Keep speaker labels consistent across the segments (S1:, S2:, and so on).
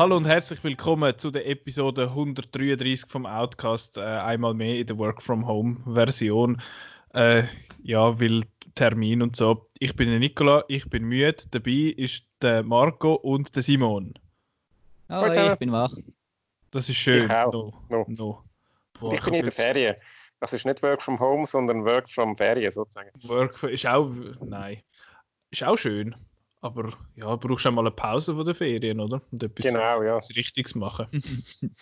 S1: Hallo und herzlich willkommen zu der Episode 133 vom Outcast. Äh, einmal mehr in der Work from Home Version. Äh, ja, weil Termin und so. Ich bin der Nicola, ich bin müde. Dabei ist der Marco und der Simon.
S2: Hallo, ich bin wach.
S1: Das ist schön.
S3: Ich auch. No. No. No. Boah, ich bin in der Ferien. Das ist nicht Work from Home, sondern Work from Ferien sozusagen.
S1: Work ist auch, nein, ist auch schön. Aber ja, brauchst du auch mal eine Pause von den Ferien, oder? Und etwas,
S3: genau, ja.
S1: etwas Richtiges machen.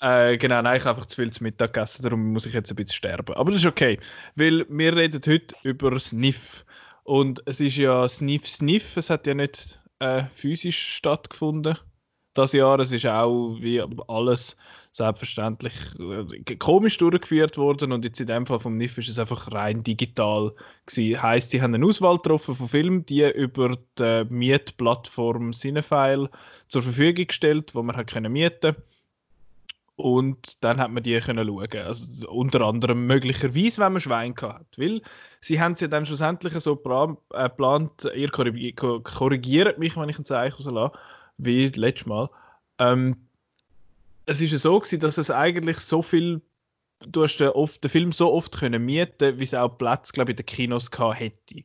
S1: äh, genau, nein, ich habe einfach zu viel zu Mittag gegessen, darum muss ich jetzt ein bisschen sterben. Aber das ist okay, weil wir reden heute über Sniff. Und es ist ja Sniff Sniff, es hat ja nicht äh, physisch stattgefunden das Jahr. Es ist auch wie alles selbstverständlich äh, komisch durchgeführt worden und jetzt in dem Fall vom NIF ist es einfach rein digital gewesen. Heißt, sie haben eine Auswahl getroffen von Filmen, die über die Mietplattform Cinefile zur Verfügung gestellt, wo man hat können mieten und dann hat man die können schauen. Also unter anderem möglicherweise, wenn man Schwein hat, weil sie haben es ja dann schlussendlich so äh, geplant, ihr korrigiert mich, wenn ich ein Zeichen so lasse, wie letztes Mal. Ähm, es ist ja so gewesen, dass es eigentlich so viel, du hast den, oft, den Film so oft können mieten, wie es auch Platz, glaube ich, in den Kinos gehabt hätte.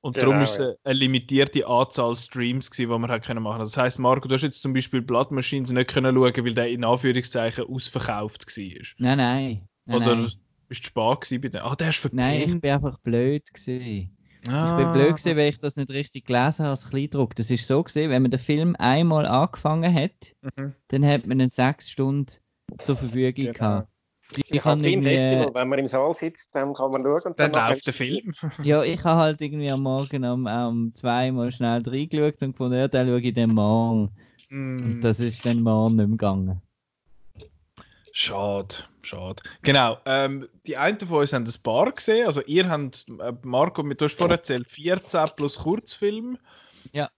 S1: Und genau, darum ist es eine limitierte Anzahl Streams gewesen, die man hat können machen. Das heißt, Marco, du hast jetzt zum Beispiel Blood Machines nicht können schauen, weil der in Anführungszeichen ausverkauft war.
S2: Nein, nein. nein
S1: Oder
S2: nein.
S1: bist du spät bei dem? Ah, der ist
S2: verkehrt. Nein, ich bin einfach blöd gewesen. Ah. Ich bin blöd gewesen, weil ich das nicht richtig gelesen habe als Kleindruck. Das ist so gesehen, wenn man den Film einmal angefangen hat, mhm. dann hat man einen sechs Stunden zur Verfügung genau. gehabt.
S3: Ich, ich habe irgendwie... Festival, wenn man im Saal sitzt, dann kann man schauen.
S1: dann, dann läuft der Film.
S2: ja, ich habe halt irgendwie am Morgen um, um zweimal schnell reingeschaut und gefunden, ja, dann schaue ich den morgen. Mm. Und das ist dann morgen nicht mehr gegangen.
S1: Schade, schade. Genau, ähm, die einen von uns haben das Bar gesehen. Also ihr habt, äh, Marco, du hast vorher erzählt, 14 plus Kurzfilm.
S2: Ja.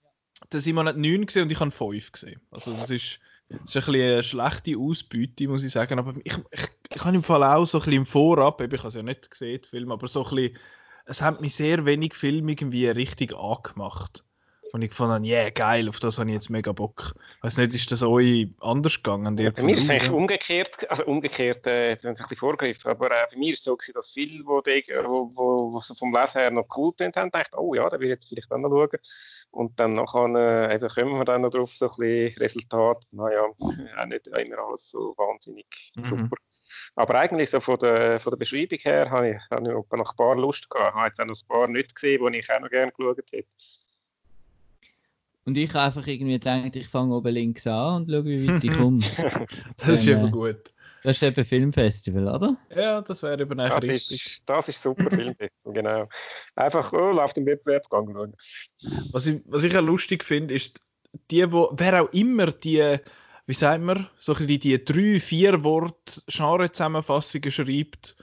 S1: Der Simon hat 9 gesehen und ich habe 5 gesehen. Also das ist, das ist ein bisschen eine schlechte Ausbeute, muss ich sagen. Aber ich, ich, ich habe im Fall auch so ein bisschen im Vorab, ich habe es ja nicht gesehen, den Film, aber so ein bisschen, es hat mich sehr wenig Film irgendwie richtig angemacht. Und ich fand, ja, yeah, geil, auf das habe ich jetzt mega Bock. Weiß nicht, ist das euch anders gegangen?
S3: Ja, bei mir ist es eigentlich umgekehrt, also umgekehrt, äh, das ist ein bisschen vorgegriffen, aber äh, bei mir ist es so gewesen, dass viele, wo, die, wo, wo, wo vom Lesen her noch cool sind, haben gedacht, oh ja, da will ich jetzt vielleicht auch noch schauen. Und dann nachher, äh, eben kommen wir dann noch drauf, so ein bisschen Resultat, naja, auch nicht immer alles so wahnsinnig mhm. super. Aber eigentlich so von der, von der Beschreibung her habe ich, habe ich noch ein paar Lust gehabt. Ich habe jetzt auch noch ein paar nicht gesehen, die ich auch noch gerne geschaut hätte.
S2: Und ich habe einfach irgendwie gedacht, ich fange oben links an und schaue, wie weit ich komme.
S1: das ist eben äh, gut.
S2: Das ist eben Filmfestival, oder?
S1: Ja, das wäre eben
S3: eigentlich das richtig. Ist, das ist super Filmfestival, genau. Einfach, oh, läuft im Wettbewerb schauen.
S1: Was ich, was ich auch lustig finde, ist, die, wo, wer auch immer die, wie sagt man, so die, die drei, vier Wort Genre-Zusammenfassungen schreibt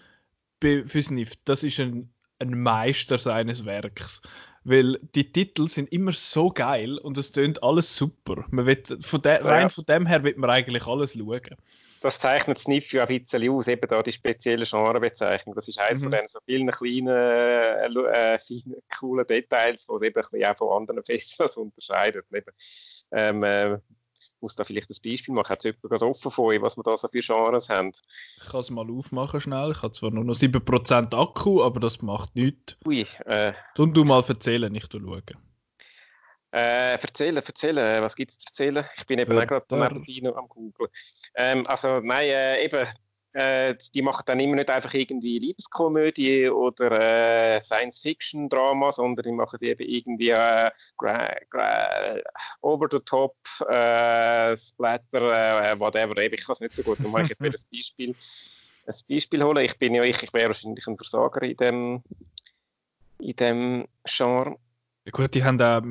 S1: für Sniff, das ist ein, ein Meister seines Werks weil die Titel sind immer so geil und es tönt alles super. Man wird, von de, rein ja. von dem her wird man eigentlich alles schauen.
S3: Das zeichnet Sniff ja ein bisschen aus, eben da die spezielle Genrebezeichnung. Das ist eines mhm. von den so vielen kleinen, äh, äh, feinen, coolen Details, die eben ein bisschen auch von anderen Festivals unterscheidet. Eben, ähm, äh, muss da vielleicht ein Beispiel machen. Hat jemand gerade offen von euch, was wir da so für Genres haben?
S1: Ich kann es mal aufmachen schnell. Ich habe zwar nur noch 7% Akku, aber das macht nichts.
S3: Ui. Äh,
S1: und du mal erzählen, nicht schauen.
S3: Äh, erzählen, erzählen, was gibt es zu erzählen? Ich bin eben auch gerade am Google. Ähm, also nein, äh, eben äh, die machen dann immer nicht einfach irgendwie Liebeskomödie oder äh, Science-Fiction-Drama, sondern die machen eben irgendwie äh, over-the-top, äh, Splatter, äh, whatever. Ich kann es nicht so gut. Dann mache ich jetzt wieder ein Beispiel, ein Beispiel holen. Ich bin ja ich, ich wäre wahrscheinlich ein Versager in dem, in dem Genre.
S1: Ja gut, die haben da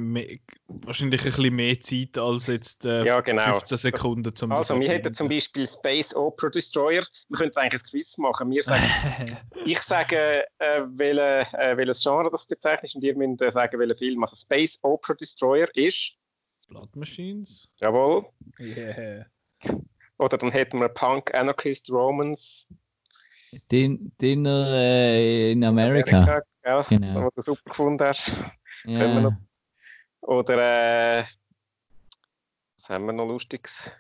S1: wahrscheinlich ein bisschen mehr Zeit als jetzt äh,
S3: ja, genau.
S1: 15 Sekunden
S3: zum Also wir hätten zum Beispiel Space Opera Destroyer. Wir könnten eigentlich ein Quiz machen. Wir sagen, ich sage, äh, welche, äh, welches Genre das bezeichnet und ihr müsst äh, sagen, welcher Film. Also Space Opera Destroyer ist
S1: Blood Machines?
S3: Jawohl.
S1: Yeah.
S3: Oder dann hätten wir Punk Anarchist Romans.
S2: Din Dinner äh, in Amerika.
S3: Amerika ja,
S2: Genau.
S3: wo du super gefunden hast.
S2: Ja.
S3: Oder äh, was haben wir noch Lustiges?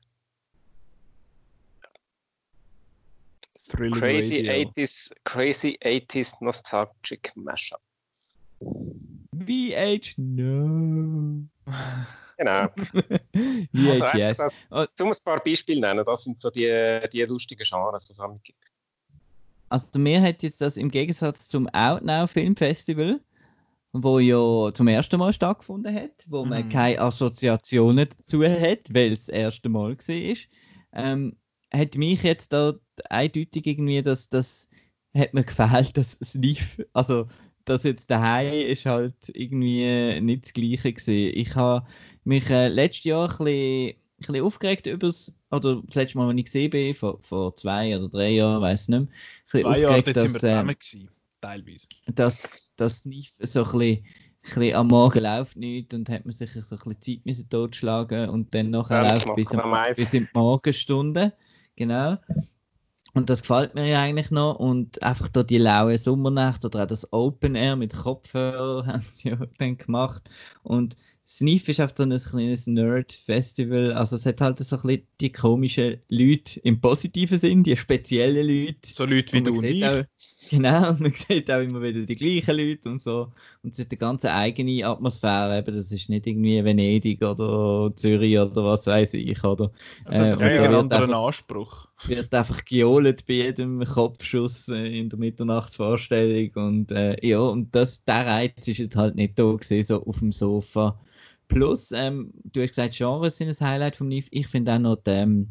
S1: Thrilling
S3: Crazy
S1: Radio.
S3: 80s, Crazy 80s Nostalgic Mashup.
S2: VH, no.
S3: Genau.
S2: VHS.
S3: Also,
S2: Oh.
S3: Zum ein paar Beispiele nennen, das sind so die, die lustigen Genres, die es gibt.
S2: Also mir hat jetzt das im Gegensatz zum Outnow Filmfestival, wo ja zum ersten Mal stattgefunden hat, wo man
S1: Mhm.
S2: keine Assoziationen dazu hat, weil es das erste Mal war, ähm, hat mich jetzt da eindeutig irgendwie, dass das hat mir gefällt, dass es lief. Also das jetzt daheim ist halt irgendwie nicht das Gleiche gewesen. Ich habe mich äh, letztes Jahr ein bisschen, ein bisschen aufgeregt über das, oder das letzte Mal, als ich gesehen bin, vor, vor zwei oder drei Jahren, weiß nicht mehr,
S1: Zwei Jahre, dort sind wir
S2: dass, äh,
S1: zusammen gewesen. Teilweise.
S2: dass das nicht so ein bisschen, ein bisschen am Morgen läuft nicht und hat man sich so ein bisschen Zeit müssen totschlagen und dann nachher
S3: Ja,
S2: läuft bis, am, bis in die Morgenstunde. Genau. Und das gefällt mir ja eigentlich noch. Und einfach da die laue Sommernächte oder auch das Open Air mit Kopfhörer haben sie ja dann gemacht. Und Sniff ist einfach so ein kleines Nerd-Festival. Also es hat halt so ein bisschen die komischen Leute im positiven Sinn, die speziellen Leute.
S1: So Leute wie du und ich.
S2: Auch, genau, man sieht auch immer wieder die gleichen Leute und so. Und es ist eine ganz eigene Atmosphäre. Eben, das ist nicht irgendwie Venedig oder Zürich oder was weiß ich. Oder,
S1: Es hat
S2: äh, da
S1: einen
S2: wird
S1: anderen
S2: einfach,
S1: Anspruch.
S2: wird einfach gejohlt bei jedem Kopfschuss äh, in der Mitternachtsvorstellung. Und äh, ja, und das, der Reiz ist jetzt halt nicht da gewesen, so auf dem Sofa. Plus, ähm, du hast gesagt, Genres sind ein Highlight vom NIF. Ich finde auch noch die, ähm,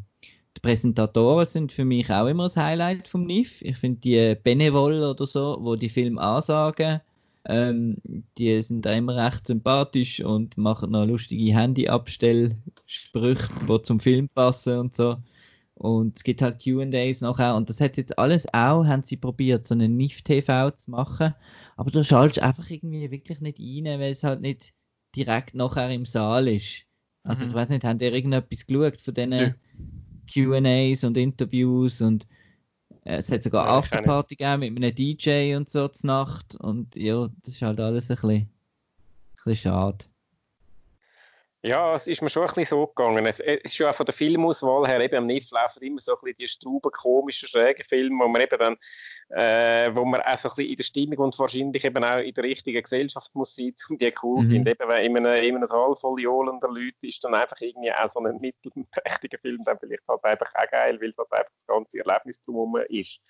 S2: die Präsentatoren sind für mich auch immer ein Highlight vom NIF. Ich finde die Benevol oder so, wo die Filme ansagen, ähm, die sind da immer recht sympathisch und machen noch lustige Handy-Abstellsprüche, die zum Film passen und so. Und es gibt halt Q&As nachher und das hat jetzt alles auch, haben sie probiert, so einen NIF-TV zu machen. Aber du schaltest einfach irgendwie wirklich nicht rein, weil es halt nicht direkt nachher im Saal ist. Also
S1: Mhm.
S2: ich weiß nicht, haben ihr irgendetwas geschaut von diesen
S1: Nö.
S2: Q&As und Interviews und äh, es hat sogar
S3: nicht.
S2: Afterparty gegeben mit einem DJ und so zur Nacht und ja, das ist halt alles ein bisschen, ein bisschen schade.
S3: Ja, es ist mir schon ein bisschen so gegangen. Es, es ist schon auch von der Filmauswahl her, eben am NIF laufen immer so ein bisschen die strauben, komischen, schrägen Filme, wo man eben dann, äh, wo man auch so ein bisschen in der Stimmung und wahrscheinlich eben auch in der richtigen Gesellschaft muss sein, um die cool
S2: Mhm.
S3: finden. Eben, wenn in einem, in einem Saal voll johlender Leute ist dann einfach irgendwie auch so ein mittelprächtiger Film dann vielleicht halt einfach auch geil, weil es halt einfach das ganze Erlebnis drumherum ist.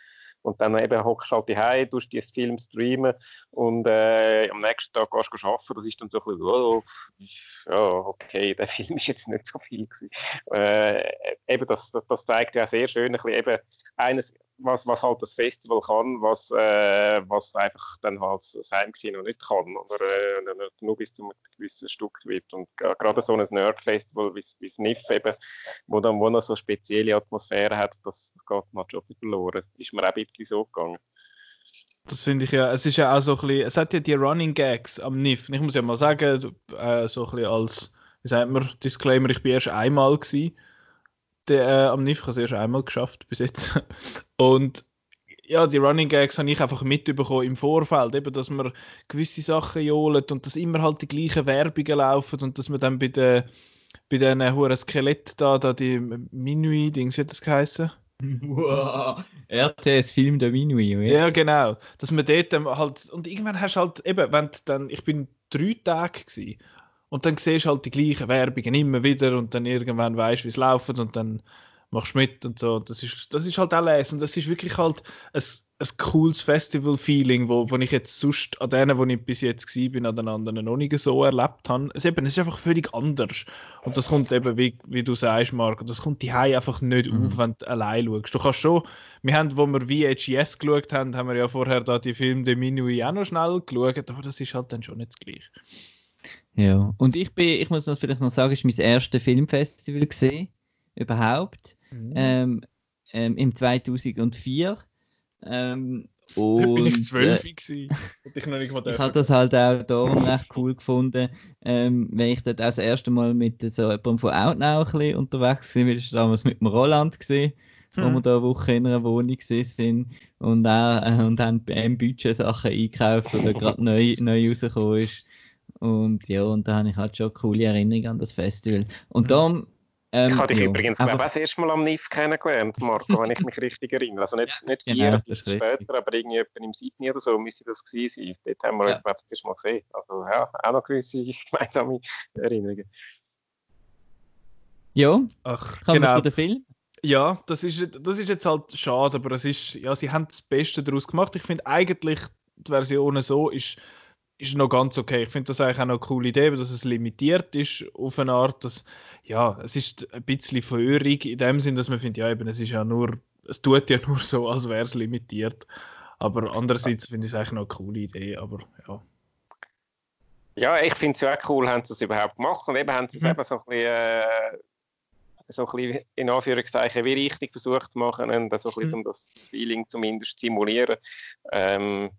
S3: Und dann eben hockst halt daheim, tust dieses Film streamen und äh, am nächsten Tag gehst du arbeiten. Das ist dann so ein bisschen, oh, okay, der Film ist jetzt nicht so viel. Äh, eben, das, das, das zeigt ja sehr schön ein bisschen eben eines, was, was halt das Festival kann, was, äh, was einfach dann halt das Heimkino nicht kann oder äh, nur- bis zu einem gewissen Stück wird. Und gerade so ein Nerd-Festival wie wie SNIF eben, wo dann wo noch so spezielle Atmosphäre hat, das, geht man schon verloren. Ist mir auch ein bisschen so gegangen.
S1: Das finde ich ja, es ist ja auch so ein bisschen, es hat ja die Running Gags am NIF. Ich muss ja mal sagen, äh, so ein bisschen als, wie sagt man, Disclaimer, ich bin erst einmal gewesen. Der, äh, am NIF, ich habe es erst einmal geschafft bis jetzt. Und ja, die Running Gags habe ich einfach mitbekommen im Vorfeld, eben, dass man gewisse Sachen johlt und dass immer halt die gleichen Werbungen laufen und dass man dann bei den bei den hohen Skelett da, da die Minuit-Dings, wie hat das geheißen?
S2: Wow, RTS Film der Minuit, oder?
S1: Ja, genau. Dass man dort halt, und irgendwann hast du halt eben, wenn dann, ich bin drei Tage gewesen, und dann siehst du halt die gleichen Werbungen immer wieder und dann irgendwann weißt wie es läuft und dann machst du mit und so. Das ist, das ist halt alles und das ist wirklich halt ein, ein cooles Festival-Feeling, wo, wo ich jetzt sonst an denen, wo ich bis jetzt gewesen bin, an den anderen noch nicht so erlebt habe. Es, eben, es ist einfach völlig anders. Und das kommt eben, wie, wie du sagst, Marco, das kommt die einfach nicht
S2: Mhm.
S1: auf, wenn du allein schaust. Du kannst schon, wir haben, wo wir VHS geschaut haben, haben wir ja vorher da die Filme de auch noch schnell geschaut, aber das ist halt dann schon nicht das Gleiche.
S2: Ja, und ich bin, ich muss noch vielleicht noch sagen, es war mein erstes Filmfestival gesehen, überhaupt, ähm, ähm, im 2004. Ähm,
S1: Und, bin ich zwölf äh, gewesen.
S2: ich noch nicht mal ich habe das halt auch darum recht cool gefunden, ähm, wenn ich dort auch das erste Mal mit so jemandem von Outnow ein bisschen unterwegs war, weil ich damals mit dem Roland gesehen, hm. wo wir da eine Woche in einer Wohnung sind und auch, äh, und haben Budget Sachen einkauft, die gerade neu, neu rausgekommen ist. Und ja, und da habe ich halt schon eine coole Erinnerung an das Festival. Und hm. darum
S3: ähm, ich habe dich ja, übrigens glaube das erste Mal am NIF kennengelernt, Marco, wenn ich mich richtig erinnere. Also nicht, nicht vier genau, später, aber irgendwie im Sydney oder so müsste das gewesen sein. Dort haben wir ja. uns, glaube ich, das erste Mal gesehen. Also ja, auch noch gewisse gemeinsame Erinnerungen.
S2: Ja, Ach, kommen genau. wir zu dem Film.
S1: Ja, das ist, das ist jetzt halt schade, aber es ist, ja, sie haben das Beste daraus gemacht. Ich finde eigentlich, die Version so ist ist noch ganz okay. Ich finde das eigentlich auch noch eine coole Idee, dass es limitiert ist auf eine Art, dass, ja, es ist ein bisschen verhörig in dem Sinn, dass man findet, ja eben, es ist ja nur, es tut ja nur so, als wäre es limitiert. Aber andererseits finde ich es eigentlich noch eine coole Idee, aber ja.
S3: Ja, ich finde es ja auch cool, haben sie es überhaupt gemacht und eben haben sie es mhm. eben so ein bisschen, äh, so ein bisschen in Anführungszeichen wie richtig versucht zu machen und so ein bisschen, mhm. um das, das Feeling zumindest zu simulieren. Ähm,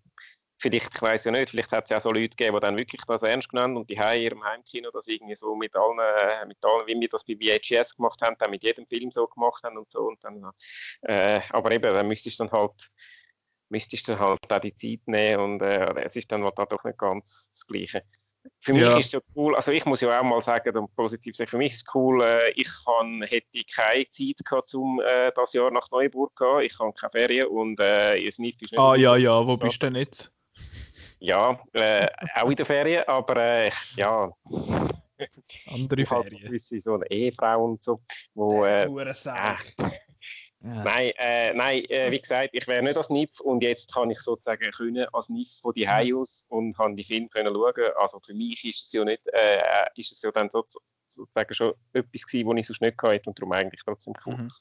S3: vielleicht, ich weiß ja nicht, vielleicht hat es ja so Leute gegeben, die dann wirklich das ernst genommen und die in ihrem Heimkino das irgendwie so mit allen, äh, mit allen, wie wir das bei VHS gemacht haben, dann mit jedem Film so gemacht haben und so und dann, äh, aber eben, dann müsstest du dann halt, müsstest du halt auch die Zeit nehmen und äh, es ist dann halt doch nicht ganz das Gleiche. Für mich ist es ja cool, also ich muss ja auch mal sagen, und positiv sagen, für mich ist es cool, äh, ich kann, hätte keine Zeit gehabt, um äh, das Jahr nach Neuburg zu gehen, ich habe keine Ferien und äh, es nicht,
S1: nicht Ah ja, ja, wo bist du denn jetzt?
S3: Ja, äh, auch in der Ferien, aber äh, ja.
S1: Andere Ferien.
S3: Gewisse, so eine Ehefrau und so, wo. Äh, äh, ja. Nein, äh, nein äh, wie gesagt, ich wäre nicht als NIF und jetzt kann ich sozusagen können als NIF von die Hause aus und habe die Filme können schauen. Also für mich ist es ja nicht, äh, ist es ja dann so, sozusagen schon etwas gewesen, was ich sonst nicht hatte und darum eigentlich trotzdem cool. Mhm.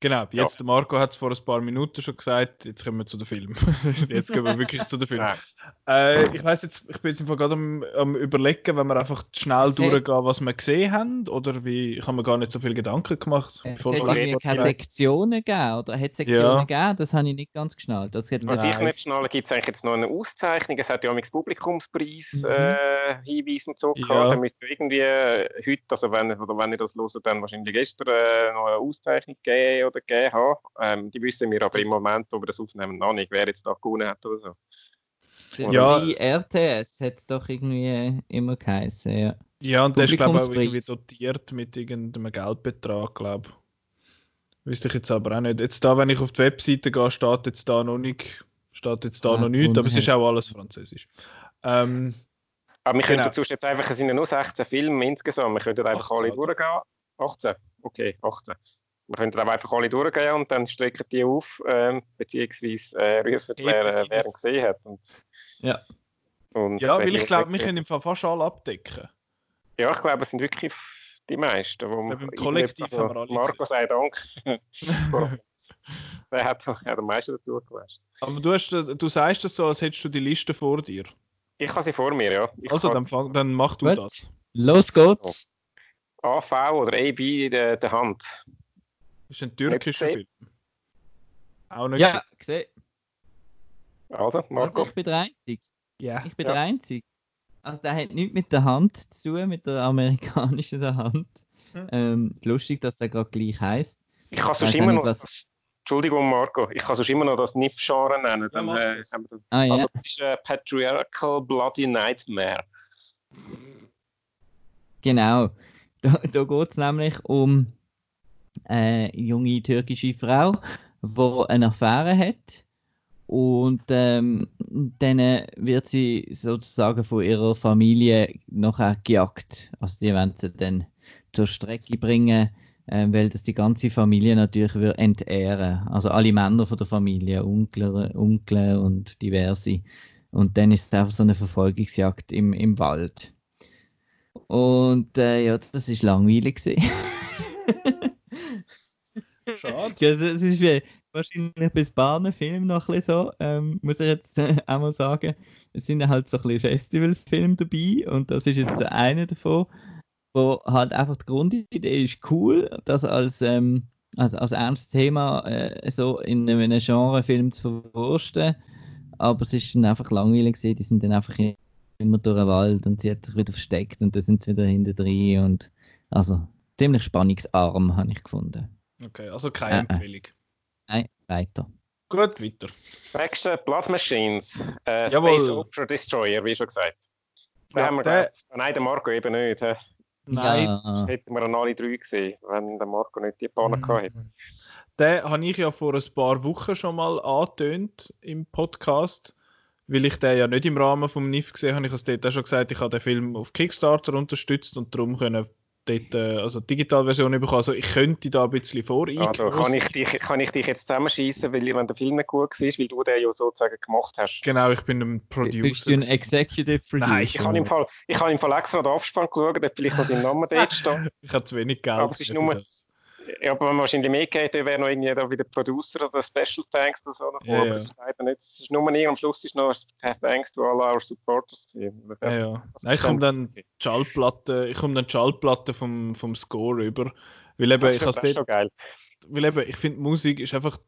S1: Genau, jetzt ja. Marco hat es vor ein paar Minuten schon gesagt, jetzt kommen wir zu den Film. jetzt gehen wir wirklich zu den Film. Äh, ich weiß jetzt, ich bin jetzt gerade am, am, überlegen, wenn wir einfach schnell durchgehen, was wir gesehen haben, oder wie, ich habe mir gar nicht so viel Gedanken gemacht.
S2: Es hat irgendwie keine Sektionen gegeben, oder hat Sektionen ja. gegeben? Das habe ich nicht ganz geschnallt. Das
S3: was ich nicht schnalle, gibt es eigentlich jetzt noch eine Auszeichnung, es hat ja auch Publikumspreis mhm. äh, Hinweise und so gehabt, ja. dann müsste irgendwie heute, also wenn, oder wenn ihr das hört, dann wahrscheinlich gestern äh, noch eine Auszeichnung geben oder gegeben haben. Ähm, die wissen wir aber im Moment, ob wir das aufnehmen, noch nicht, wer jetzt da gewonnen hat oder so.
S2: Ja, wie RTS hat es doch irgendwie immer geheißen, ja.
S1: Ja, und der ist, glaube ich, auch irgendwie dotiert mit irgendeinem Geldbetrag, glaube ich. Wüsste ich jetzt aber auch nicht. Jetzt da, wenn ich auf die Webseite gehe, steht jetzt da noch nicht, steht jetzt da ah, noch nichts, aber es ist auch alles französisch. Ähm,
S3: aber wir genau. könnten jetzt einfach, es sind ja nur 16 Filme insgesamt, wir könnten einfach 18, alle durchgehen. 18? Okay, 18 wir können dann einfach alle durchgehen und dann strecken die auf, ähm, beziehungsweise äh, rufen, wer, wer ihn gesehen hat. Und,
S1: ja. Und ja, weil ich glaube, wir können im Fall fast alle abdecken.
S3: Ja, ich glaube, es sind wirklich die meisten. Wo
S1: Im Kollektiv also, haben wir alle
S3: Marco sei Dank. Der hat, hat am meisten dazu gewesen.
S1: Aber du, hast, du sagst das so, als hättest du die Liste vor dir.
S3: Ich habe sie vor mir, ja. Ich
S1: also, dann, fang, dann mach du What? das.
S2: Los geht's.
S3: AV oder AB in der, der Hand.
S1: Das ist ein türkischer Film.
S2: Auch nicht Ja, gesehen.
S3: Also, Marco.
S2: Also ich bin der Einzige. Ja. Ich bin ja. der Einzige. Also der hat nichts mit der Hand zu tun, mit der amerikanischen Hand. Hm. Ähm, lustig, dass der gerade gleich heißt.
S3: Ich kann sonst immer noch das, Entschuldigung, Marco, ich kann sonst immer noch das NIF-Genre nennen. Dann, ja, äh, ah, also, ja. das ist äh, Patriarchal Bloody Nightmare.
S2: Genau. Da, da geht es nämlich um eine junge türkische Frau, die eine Affäre hat. Und ähm, dann wird sie sozusagen von ihrer Familie nachher gejagt. Also die werden sie dann zur Strecke bringen, äh, weil das die ganze Familie natürlich wird entehren. Also alle Männer von der Familie, Onkel, Onkel und diverse. Und dann ist es einfach so eine Verfolgungsjagd im, im Wald. Und äh, ja, das ist langweilig. Schade. Ja, es, ist wie, wahrscheinlich bis Bahnenfilm noch ein bisschen so, ähm, muss ich jetzt äh, auch mal sagen. Es sind halt so ein bisschen Festivalfilme dabei und das ist jetzt einer davon, wo halt einfach die Grundidee ist cool, das als ähm, also als ernstes Thema äh, so in einem Genrefilm zu verwursten. Aber es ist dann einfach langweilig gewesen. Die sind dann einfach immer durch den Wald und sie hat sich wieder versteckt und dann sind sie wieder hinter drin und also ziemlich spannungsarm habe ich gefunden.
S1: Okay, also keine äh, äh. Empfehlung.
S2: Nein, weiter.
S1: Gut, weiter.
S3: Nächste Blood Machines. Äh, Space Ultra Destroyer, wie schon gesagt. Ja, haben wir der... Nein, der Marco eben nicht. He?
S1: Nein. Ja.
S3: Das hätten wir an alle drei gesehen, wenn der Marco nicht die Bahn mhm. gehabt hätte.
S1: Den habe ich ja vor ein paar Wochen schon mal angetönt im Podcast. Weil ich den ja nicht im Rahmen vom NIF gesehen habe, ich habe es dort auch schon gesagt, ich habe den Film auf Kickstarter unterstützt und darum können dort äh, also Digitalversion bekommen. Also ich könnte da ein bisschen voreingehen.
S3: Also kann ich dich, kann ich dich jetzt zusammenschießen, weil wenn der Film nicht gut war, weil du den ja sozusagen gemacht hast.
S1: Genau, ich bin ein Producer.
S2: Bist du ein Executive Producer?
S3: Nein, ich habe im Fall, ich habe im Fall extra den Abspann geschaut, ob vielleicht noch dein Name dort steht.
S1: ich habe zu wenig Geld.
S3: Aber es ist nur, das. Ja, aber wenn man wahrscheinlich mehr geht, dann wäre noch irgendwie da wieder Producer oder Special Thanks oder so. Ja, aber es ist leider nicht. Es ist nur nie, am Schluss ist noch Thanks to all our supporters gewesen.
S1: Ja, ja. Nein, ich komme dann die Schallplatte, ich komme dann die Schallplatte vom, vom Score über. Weil eben,
S3: das
S1: ich
S3: schon geil.
S1: Weil eben, ich finde, Musik ist einfach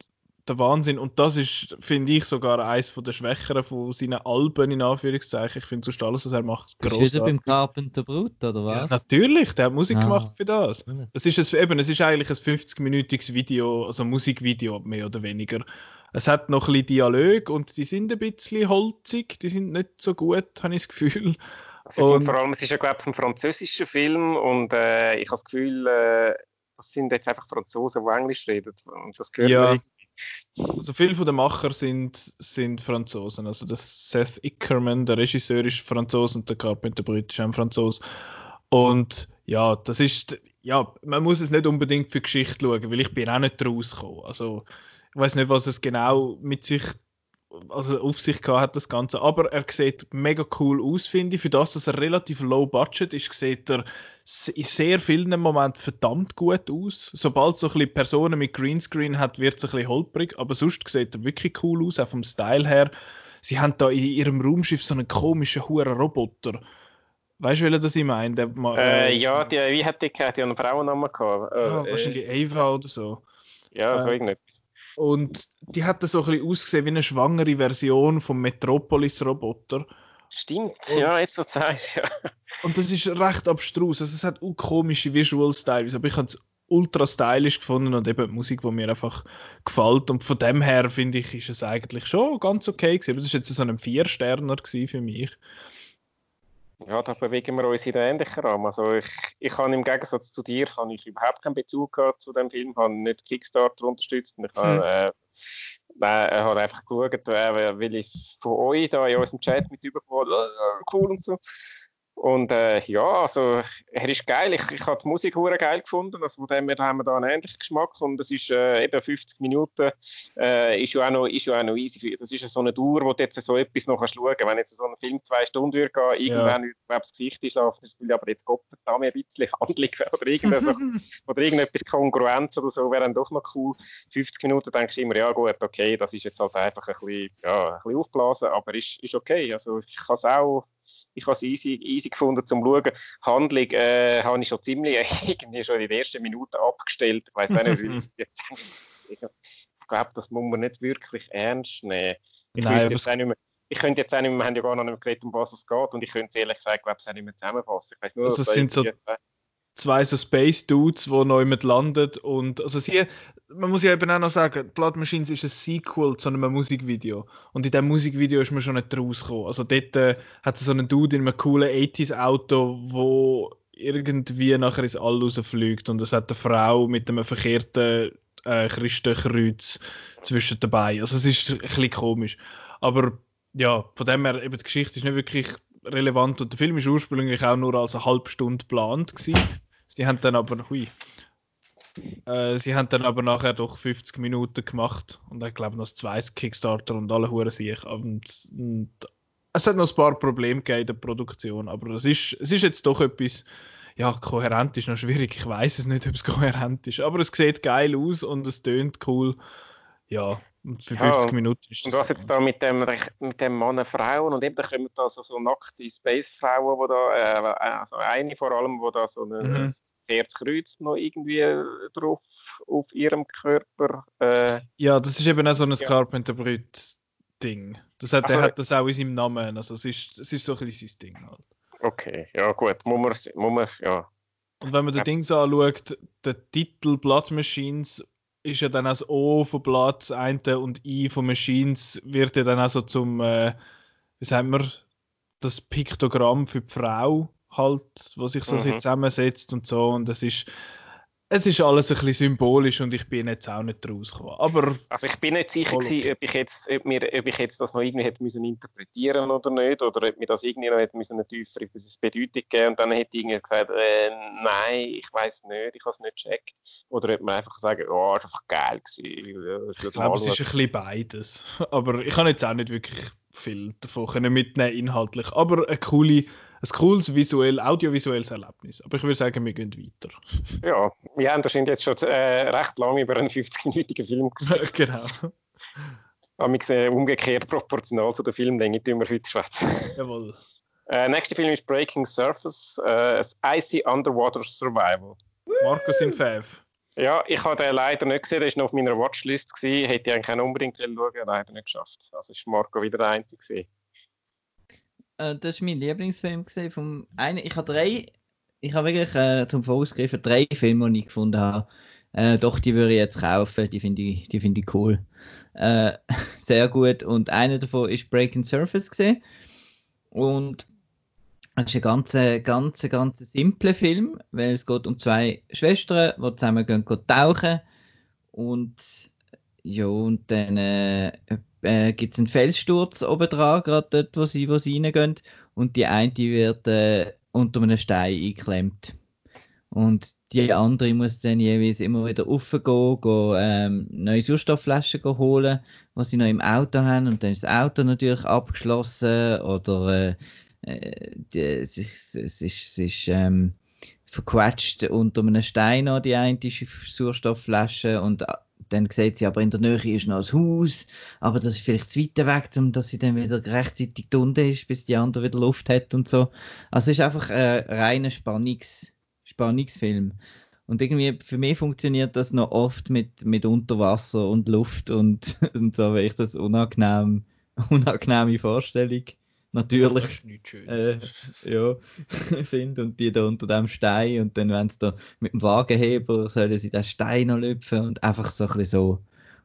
S1: der Wahnsinn. Und das ist, finde ich, sogar eines von der Schwächeren von seinen Alben, in Anführungszeichen. Ich finde sonst alles, was er macht,
S2: großartig. Ist er beim Carpenter Brut, oder was?
S1: Ja, natürlich, der hat Musik ah. gemacht für das. Das ist ein, eben, es ist eigentlich ein 50-minütiges Video, also Musikvideo, mehr oder weniger. Es hat noch ein bisschen Dialog und die sind ein bisschen holzig, die sind nicht so gut, habe ich das Gefühl.
S3: Und, vor allem, es ist ja, glaube ich, ein französischer Film und äh, ich habe das Gefühl, äh, das sind jetzt einfach Franzosen, die Englisch reden. Und das gehört
S1: ja. Also viele von den Macher sind, sind Franzosen. Also der Seth Ickerman, der Regisseur, ist Franzose und der Carpenter Britisch ist ein Franzose. Und ja, das ist, ja, man muss es nicht unbedingt für Geschichte schauen, weil ich bin auch nicht rausgekommen. Also ich weiß nicht, was es genau mit sich also auf sich gehabt hat, das Ganze. Aber er sieht mega cool aus, finde ich. Für das, dass er relativ low budget ist, sieht er in sehr vielen Momenten verdammt gut aus. Sobald so ein bisschen Personen mit Greenscreen hat, wird es ein bisschen holprig. Aber sonst sieht er wirklich cool aus, auch vom Style her. Sie haben da in ihrem Raumschiff so einen komischen, hohen Roboter. Weißt du, welcher das ich meine? Der,
S3: äh, äh, ja, die, wie hat die? Die haben einen Frauennamen gehabt.
S1: Äh, ah, wahrscheinlich Ava oder so.
S3: Ja, so äh, irgendetwas.
S1: Und die hat so ein bisschen ausgesehen wie eine schwangere Version vom Metropolis-Roboter.
S3: Stimmt, und, ja, jetzt so sagst ja.
S1: Und das ist recht abstrus. Also es hat auch komische Visual Styles, aber ich habe es ultra stylisch gefunden und eben Musik, die mir einfach gefällt. Und von dem her finde ich, ist es eigentlich schon ganz okay gewesen. Aber das ist jetzt so ein Vier-Sterner für mich.
S3: Ja, da bewegen wir uns in den ähnlichen Rahmen. Also ich, ich habe im Gegensatz zu dir habe ich überhaupt keinen Bezug gehabt zu dem Film, habe nicht Kickstarter unterstützt. Ich habe, hm. äh, äh, habe einfach geschaut, äh, weil ich von euch da in unserem Chat mit übergekommen äh, cool und so. Und äh, ja, also er ist geil. Ich, ich habe die Musik hure geil gefunden. Also von dem her haben wir da einen ähnlichen Geschmack. Und das ist äh, eben 50 Minuten, äh, ist, ja auch noch, ist ja auch noch easy. Das ist ja so eine Dauer, wo du jetzt so etwas noch kannst schauen Wenn jetzt so ein Film zwei Stunden würde gehen, irgendwann ja. das Gesicht ist, das will aber jetzt Gott da mir ein bisschen Handlung oder, irgendetwas, oder irgendetwas Kongruenz oder so, wäre dann doch noch cool. 50 Minuten denkst du immer, ja gut, okay, das ist jetzt halt einfach ein bisschen, ja, ein bisschen aufblasen, aber ist, ist okay. Also ich kann es auch ich habe es easy, easy gefunden zum Schauen. Handlung äh, habe ich schon ziemlich irgendwie schon in den ersten Minuten abgestellt. Ich weiß nicht, wie ich ich glaube, das muss man nicht wirklich ernst nehmen. Ich, Nein, jetzt auch nicht mehr, ich könnte jetzt auch nicht mehr, wir haben ja gar noch nicht geredet, um was es geht, und ich könnte es ehrlich gesagt, glaube ich, auch nicht mehr zusammenfassen. Ich weiß nur,
S1: also es sind so zwei so Space Dudes, die neu mit landet und also sie, man muss ja eben auch noch sagen, Blood Machines ist ein Sequel zu einem Musikvideo und in dem Musikvideo ist man schon nicht rausgekommen. Also dort äh, hat es so einen Dude in einem coolen 80s Auto, wo irgendwie nachher ins All rausfliegt und es hat eine Frau mit einem verkehrten äh, Christenkreuz zwischen dabei. Also es ist ein bisschen komisch. Aber ja, von dem her, eben die Geschichte ist nicht wirklich relevant und der Film ist ursprünglich auch nur als eine halbe Stunde geplant gewesen. Sie haben dann aber, hui, äh, sie haben dann aber nachher doch 50 Minuten gemacht und ich glaube noch zweite Kickstarter und alle Huren sich. Und, und, es hat noch ein paar Probleme gegeben in der Produktion, aber es ist, es ist jetzt doch etwas, ja, kohärent ist noch schwierig. Ich weiß es nicht, ob es kohärent ist, aber es sieht geil aus und es tönt cool. Ja, für 50 ja, Minuten
S3: ist das. Und was jetzt da mit dem, mit dem Mann, Frauen und eben da kommen da so, so nackte Space-Frauen, wo da, äh, also eine vor allem, wo da so ein mhm. Noch irgendwie drauf auf ihrem Körper. Äh,
S1: ja, das ist eben auch so ein ja. Carpenter-Brüt-Ding. Das hat, also, er hat das auch in seinem Namen. Also es ist, es ist so ein bisschen sein Ding halt.
S3: Okay, ja gut, muss man, muss man ja.
S1: Und wenn man ja. den Ding anschaut, der Titel Blood Machines ist ja dann als O von Blood eine und I von Machines wird ja dann also zum, äh, wie sagen wir, das Piktogramm für die Frau halt, was sich so mhm. zusammensetzt und so und das ist es ist alles ein bisschen symbolisch und ich bin jetzt auch nicht rausgekommen. Aber
S3: also ich bin nicht sicher gewesen, ob ich jetzt, ob, mir, ob ich jetzt das noch irgendwie hätte müssen interpretieren oder nicht, oder ob mir das irgendwie noch hätte müssen eine tiefere Bedeutung geben und dann hätte ich irgendwie gesagt, äh, nein, ich weiß nicht, ich habe es nicht gecheckt. Oder ob man einfach sagen, oh, ist einfach geil gewesen.
S1: Ich, glaube, es ist ein bisschen beides. Aber ich kann jetzt auch nicht wirklich viel davon mitnehmen inhaltlich. Aber eine coole ein cooles visuell, audiovisuelles Erlebnis. Aber ich würde sagen, wir gehen weiter.
S3: Ja, wir haben wahrscheinlich jetzt schon äh, recht lange über einen 50-minütigen Film
S1: gesprochen. genau.
S3: Aber wir sehen umgekehrt proportional zu der Filmlänge, die wir heute schwätzen.
S1: Jawohl.
S3: Äh, nächster Film ist Breaking Surface, äh, Icy Underwater Survival.
S1: Markus in Fave.
S3: Ja, ich habe den leider nicht gesehen, der war noch auf meiner Watchlist. Gewesen. Hätte ich eigentlich unbedingt schauen leider nicht geschafft. Also ist Marco wieder der Einzige.
S2: Äh, das war mein Lieblingsfilm vom einen. Ich habe drei, ich habe wirklich äh, zum Vorausgreifen drei Filme, die ich gefunden habe. Äh, doch, die würde ich jetzt kaufen, die finde ich, die finde ich cool. Äh, sehr gut. Und einer davon ist Breaking Surface gesehen. Und es ist ein ganz, ganz, ganz simpler Film, weil es geht um zwei Schwestern, die zusammen gehen, gehen tauchen. Und ja, und dann äh, äh, gibt es einen Felssturz oben dran, gerade dort, wo sie, wo sie reingehen. Und die eine wird äh, unter einem Stein eingeklemmt. Und die andere muss dann jeweils immer wieder raufgehen, gehen, ähm, neue Sauerstoffflaschen holen, was sie noch im Auto haben. Und dann ist das Auto natürlich abgeschlossen oder äh, äh es ist, es ist, es ist ähm, verquetscht unter einem Stein noch, die eine Sauerstoffflasche und dann sieht sie aber in der Nähe ist noch ein Haus, aber das ist vielleicht zu weit weg, um dass sie dann wieder rechtzeitig unten ist, bis die andere wieder Luft hat und so. Also es ist einfach ein reiner Spannungs Spannungsfilm. Und irgendwie für mich funktioniert das noch oft mit, mit Unterwasser und Luft und, und so, weil ich das unangenehm, unangenehme Vorstellung natürlich. Das. Äh, ja, finde. Und die da unter dem Stein und dann, wenn sie da mit dem Wagenheber sollen sie den Stein noch lüpfen und einfach so ein bisschen so.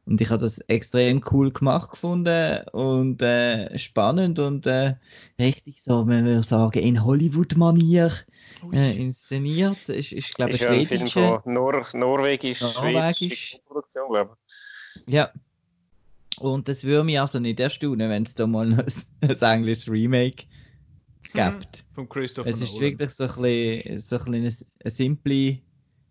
S2: Und ich habe das extrem cool gemacht gefunden und äh, spannend und äh, richtig so, man würde sagen, in Hollywood-Manier äh, inszeniert. Ist, ist glaube ich, schwedische.
S3: Nor Norwegisch, Norwegisch. Produktion, glaube
S2: ich. Ja, und das würde mich also nicht erstaunen, wenn es da mal ein, ein englisches Remake gibt.
S1: Von Christopher
S2: Es ist Nolan. wirklich so ein bisschen, so ein, bisschen ein simple,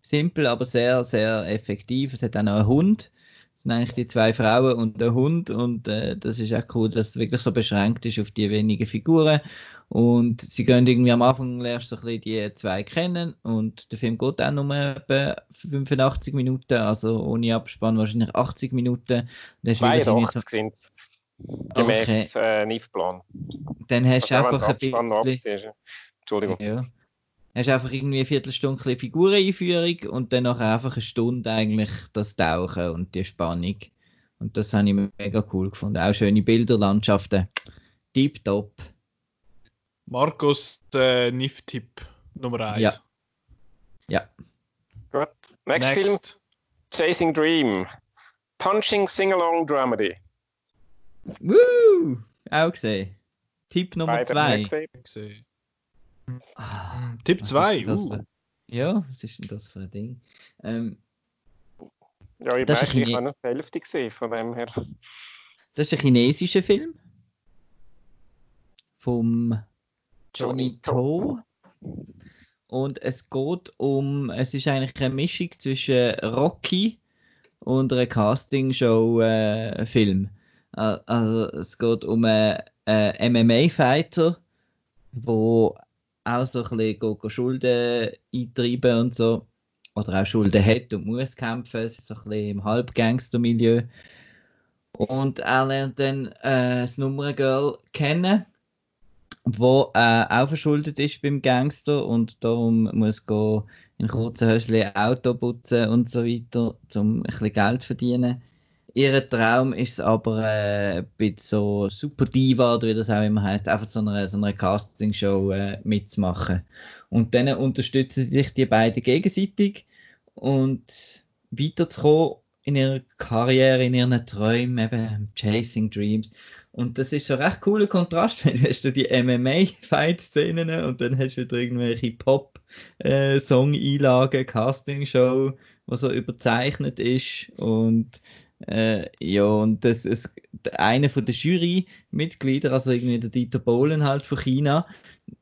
S2: simpel, aber sehr, sehr effektiv. Es hat auch noch einen Hund. Das sind eigentlich die zwei Frauen und der Hund und äh, das ist auch cool, dass es wirklich so beschränkt ist auf die wenigen Figuren und sie gehen irgendwie am Anfang lernst du so ein bisschen die zwei kennen und der Film geht auch nur etwa 85 Minuten, also ohne Abspann wahrscheinlich 80 Minuten.
S3: 82 sind es. Gemäß okay. äh.
S2: Dann hast du also einfach ein bisschen... Entschuldigung. Ja. Hast einfach irgendwie eine Viertelstunde Figureneinführung und dann noch einfach eine Stunde eigentlich das Tauchen und die Spannung. Und das habe ich mega cool gefunden. Auch schöne Bilderlandschaften. Deep top.
S1: Markus äh, NIF-Tipp Nummer 1.
S2: Ja. Ja.
S3: Gut. Next, Next, Film: Chasing Dream. Punching Sing-Along Dramedy.
S2: Woo! Auch gesehen. Tipp Nummer 2.
S1: Ah, Tipp 2. Uh.
S2: Ja, was ist denn das für ein Ding? Ähm,
S3: ja, ich weiß, ich habe noch die Hälfte gesehen, von dem her.
S2: Das ist ein chinesischer Film. Vom Johnny To. Und es geht um, es ist eigentlich eine Mischung zwischen Rocky und einer Castingshow-Film. Äh, also es geht um einen, einen MMA-Fighter, wo auch so ein bisschen Schulden eintreiben und so. Oder auch Schulden hat und muss kämpfen. Es ist so ein bisschen im Halbgangster-Milieu. Und er lernt dann äh, das Nummerngirl kennen wo äh, auch verschuldet ist beim Gangster und darum muss go in kurzen Höschen Auto putzen und so weiter, um ein bisschen Geld zu verdienen. Ihr Traum ist aber äh, ein bisschen so Super Diva oder wie das auch immer heißt, einfach so einer, so einer Castingshow äh, mitzumachen. Und dann unterstützen sich die beiden gegenseitig und weiterzukommen in ihrer Karriere, in ihren Träumen, eben Chasing Dreams. Und das ist so ein recht cooler Kontrast, weil du hast du die MMA-Fight-Szenen und dann hast du wieder irgendwelche Pop-Song-Einlagen, Casting-Show, was so überzeichnet ist und äh, ja, und das ist einer von den Jury-Mitgliedern, also irgendwie der Dieter Bohlen halt von China,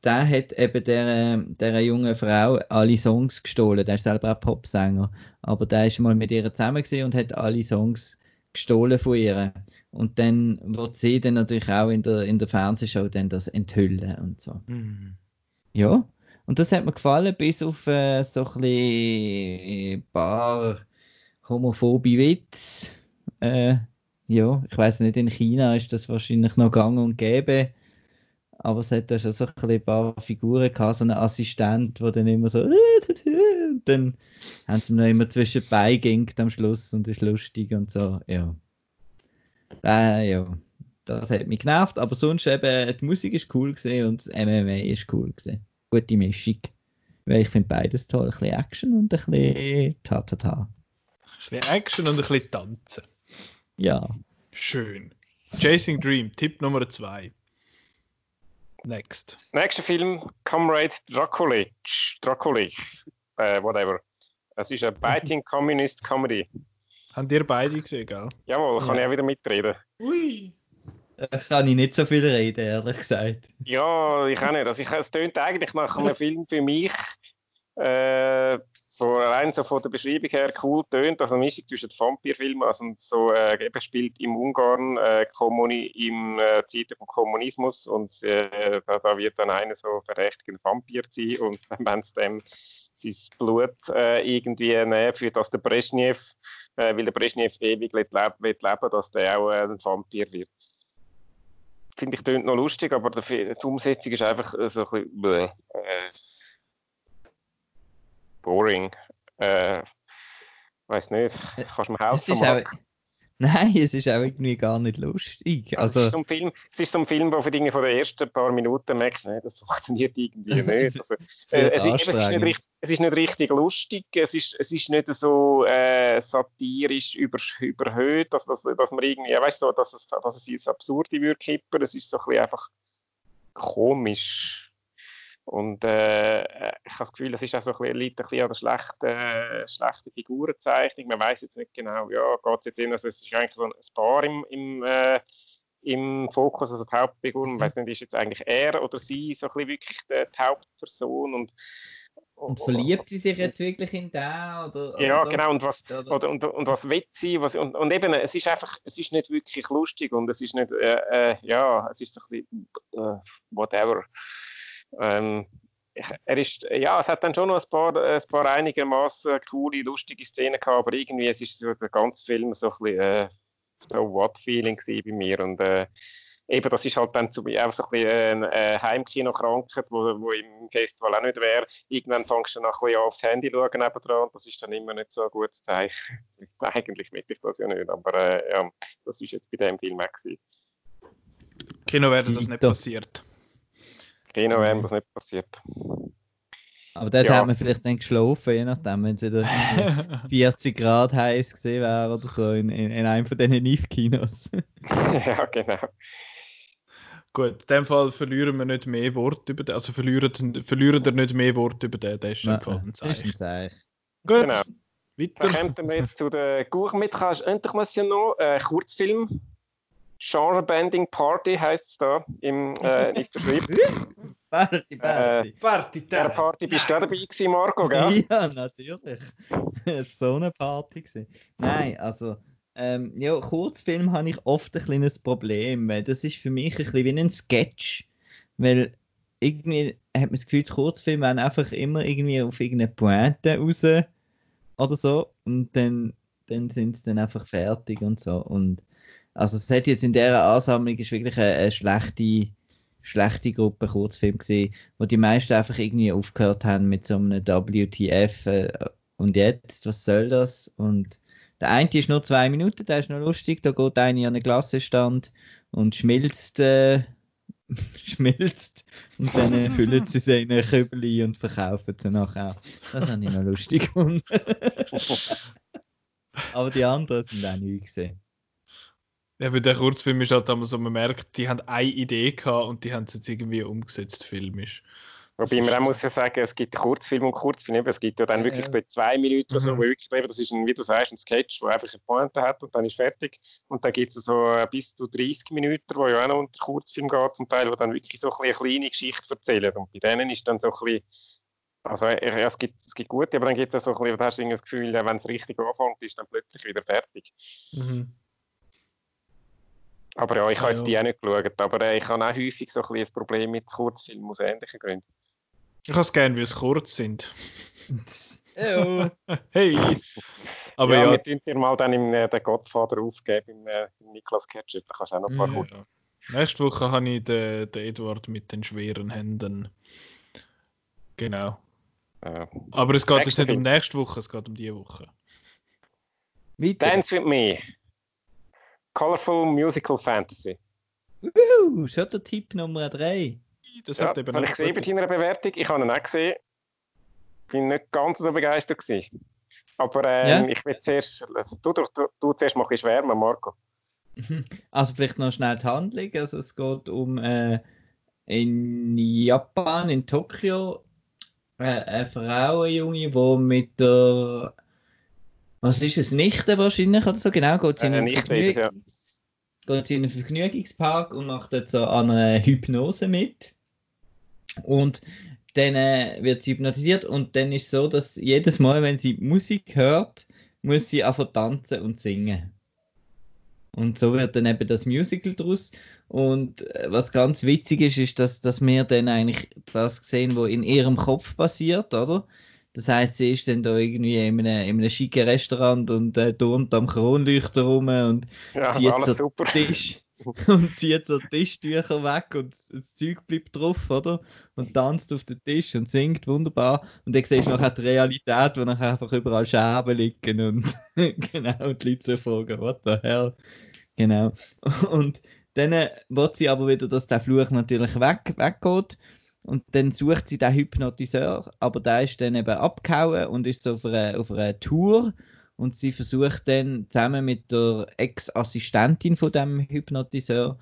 S2: der hat eben der, der jungen Frau alle Songs gestohlen. Der ist selber auch Popsänger. Aber der ist mal mit ihr zusammen und hat alle Songs gestohlen von ihr. Und dann wird sie dann natürlich auch in der, in der Fernsehshow dann das enthüllen und so. Mhm. Ja, und das hat mir gefallen, bis auf äh, so ein paar homophobe Witze. Äh, ja, ich weiß nicht, in China ist das wahrscheinlich noch gang und gäbe aber es hat da schon so ein, paar Figuren gehabt, so einen Assistent, der dann immer so, und dann haben sie mir noch immer zwischen beigingt am Schluss und ist lustig und so, ja. Äh, ja, das hat mich genervt, aber sonst eben, die Musik ist cool gesehen und das MMA ist cool gesehen. Gute Mischung. Weil ich finde beides toll, ein bisschen Action und ein bisschen ta-ta-ta.
S1: Ein bisschen Action und ein bisschen Tanzen.
S2: Ja.
S1: Schön. Chasing Dream, Tipp Nummer 2. Next.
S3: Nächster Film, Comrade Draculich. Draculich. Äh, whatever. Es ist eine Biting Communist Comedy.
S1: Haben ihr beide gesehen, gell?
S3: Jawohl, kann ja. ich auch wieder mitreden.
S1: Ui.
S2: Da kann ich nicht so viel reden, ehrlich gesagt.
S3: Ja, ich auch nicht. Also ich, es tönt eigentlich nach einem Film für mich. Äh, so rein so von der Beschreibung her cool tönt, also eine Mischung zwischen Vampirfilmen, also so äh, eben spielt im Ungarn äh, Kommuni im äh, Zeiten vom Kommunismus und äh, da, da, wird dann einer so verdächtig ein Vampir sein und wenn es dem sein Blut äh, irgendwie nehmen, für das der Brezhnev, äh, weil der Brezhnev ewig leben, will leben, dass der auch äh, ein Vampir wird. Finde ich tönt noch lustig, aber die Umsetzung ist einfach äh, so ein bisschen, äh, boring. Äh, weiß nicht. Kannst du mir helfen?
S2: Auch, nein, es ist auch irgendwie gar nicht lustig. Also,
S3: es, ist so ein Film, es ist so ein Film, wo du Dinge von den ersten paar Minuten merkst, nee, das funktioniert irgendwie nicht. Also, äh, es, ist, es, ist nicht richtig, es ist nicht richtig lustig, es ist, es ist nicht so äh, satirisch über, überhöht, dass, dass, dass man irgendwie, ja, weißt du, dass es, dass es ins Absurde würde kippen. Es ist so ein bisschen einfach komisch und äh, ich habe das Gefühl, es ist auch so ein bisschen, liegt ein bisschen an der schlechten, äh, schlechten Figurenzeichnung. Man weiß jetzt nicht genau, ja, geht es jetzt in, also es ist eigentlich so ein Paar im, im, äh, im Fokus, also die Hauptfigur, man mhm. weiß nicht, ist jetzt eigentlich er oder sie so ein bisschen wirklich die, Hauptperson und
S2: und verliebt sie sich jetzt wirklich in den? Oder,
S3: ja, oder, genau. Und was, oder, und, und was will sie? Was, und, und eben, es ist einfach, es ist nicht wirklich lustig und es ist nicht, äh, äh, ja, es ist so ein bisschen, äh, whatever. Ähm, er ist, ja, es hat dann schon noch ein paar, ein paar einigermaßen coole, lustige Szenen gehabt, aber irgendwie es ist so der ganze Film so ein bisschen äh, so What-Feeling bei mir und äh, eben, das ist halt dann zu mir auch so ein bisschen eine äh, Heimkino-Krankheit, wo, wo im Festival auch nicht wäre. Irgendwann fängst du dann ein bisschen aufs Handy schauen nebendran und das ist dann immer nicht so ein gutes Zeichen. Eigentlich möchte ich das ja nicht, aber äh, ja, das ist jetzt bei dem Film auch gewesen.
S1: Kino wäre das nicht passiert.
S3: Kino wäre das nicht passiert.
S2: Aber dort ja. hat man vielleicht dann geschlafen, je nachdem, wenn es wieder 40 Grad heiß gesehen wäre oder so in, in, in einem von diesen NIF-Kinos.
S3: ja, genau.
S1: Gut, in dem Fall verlieren wir nicht mehr Worte über den, also verlieren, verlieren wir nicht mehr Worte über den, das ist
S2: Fall ein Zeichen. Ist ein Zeichen.
S3: Gut, genau. weiter. Dann kommen wir jetzt zu der Gourmet, endlich muss ja noch äh, Kurzfilm Genre-Bending Party heißt es da im äh, nicht verschrieben.
S2: Party, Party.
S3: Äh, Party Der Party bist du auch dabei gewesen, Marco,
S2: gell? Ja, natürlich. so eine Party gewesen. Nein, also ähm, ja, Kurzfilm habe ich oft ein kleines Problem, weil das ist für mich ein bisschen wie ein Sketch, weil irgendwie hat man das Gefühl, Kurzfilme werden einfach immer irgendwie auf irgendeine Pointe raus oder so und dann, dann sind sie dann einfach fertig und so und also es hat jetzt in dieser Ansammlung ist wirklich eine, eine schlechte, schlechte Gruppe Kurzfilm gesehen, wo die meisten einfach irgendwie aufgehört haben mit so einem WTF äh, und jetzt, was soll das? Und der eine ist nur zwei Minuten, der ist noch lustig, da geht einer an einen Klassenstand und schmilzt, äh, schmilzt und dann füllen sie sie in ein Kübel und verkaufen sie nachher. Das habe ich noch lustig gefunden. Aber die anderen sind auch nie gesehen.
S1: Ja, weil der Kurzfilm ist halt so, man merkt, die haben eine Idee gehabt und die haben es jetzt irgendwie umgesetzt filmisch.
S3: Wobei man auch muss ja sagen, es gibt Kurzfilm und Kurzfilm. Es gibt ja dann wirklich ja. bei zwei Minuten oder so, mhm. wo wirklich das ist ein, wie du sagst, ein Sketch, wo einfach eine Pointe hat und dann ist fertig. Und dann gibt es so äh, bis zu 30 Minuten, wo ja auch noch unter Kurzfilm geht zum Teil, wo dann wirklich so ein eine kleine Geschichte erzählen. Und bei denen ist dann so ein bisschen, also ja, es gibt, es gibt gute, aber dann gibt es auch so ein bisschen, da hast du das Gefühl, wenn es richtig anfängt, ist dann plötzlich wieder fertig. Mhm. Aber ja, ich habe jetzt die auch nicht geschaut, aber äh, ich habe auch häufig so ein, ein Problem mit Kurzfilmen aus ähnlichen Gründen.
S1: Ich habe es gerne, wie es kurz sind. Hey.
S3: Aber ja, ja. wir tun dir mal dann im, äh, den Godfather aufgeben, im, äh, im Niklas Ketchup. Da kannst du auch noch ein paar ja.
S1: Nächste Woche habe ich den, den Edward mit den schweren Händen. Genau. Äh, Aber es geht jetzt nicht um nächste Woche, es geht um diese Woche.
S3: Weiter. Dance with me. Colorful Musical Fantasy.
S2: Wuhu, schon der Tipp Nummer 3.
S3: Das, ja, das habe ich gesehen bei deiner Bewertung. Ich habe ihn auch gesehen. Bin nicht ganz so begeistert gewesen. Aber ähm, ja. ich will zuerst, du, du, du, du zuerst mal ein bisschen schwärmen, Marco.
S2: Also vielleicht noch schnell die Handlung. Also es geht um äh, in Japan, in Tokio, äh, eine Frau, eine Junge, die mit der was ist es, Nichte wahrscheinlich oder so? Genau, geht sie in, äh, Vergnügungs ja. geht sie in einen Vergnügungspark und macht dort so an einer Hypnose mit. Und dann äh, wird sie hypnotisiert und dann ist es so, dass jedes Mal, wenn sie Musik hört, muss sie einfach tanzen und singen. Und so wird dann eben das Musical draus. Und äh, was ganz witzig ist, ist, dass, dass wir dann eigentlich das sehen, was in ihrem Kopf passiert, oder? Das heißt, sie ist dann da irgendwie in einem, in einem schicken Restaurant und äh, turnt am Kronleuchter rum und ja, zieht so super. Tisch und zieht so Tischtücher weg und das Zeug bleibt drauf, oder? Und tanzt auf den Tisch und singt wunderbar. Und dann siehst du nachher die Realität, wo nachher einfach überall Scherben liegen und genau, und die Leute fragen, what the hell? Genau. Und dann äh, wird sie aber wieder, dass der Fluch natürlich weg, weggeht und dann sucht sie den Hypnotiseur, aber der ist dann eben abgehauen und ist so auf einer, auf einer Tour. Und sie versucht dann zusammen mit der Ex-Assistentin von dem Hypnotiseur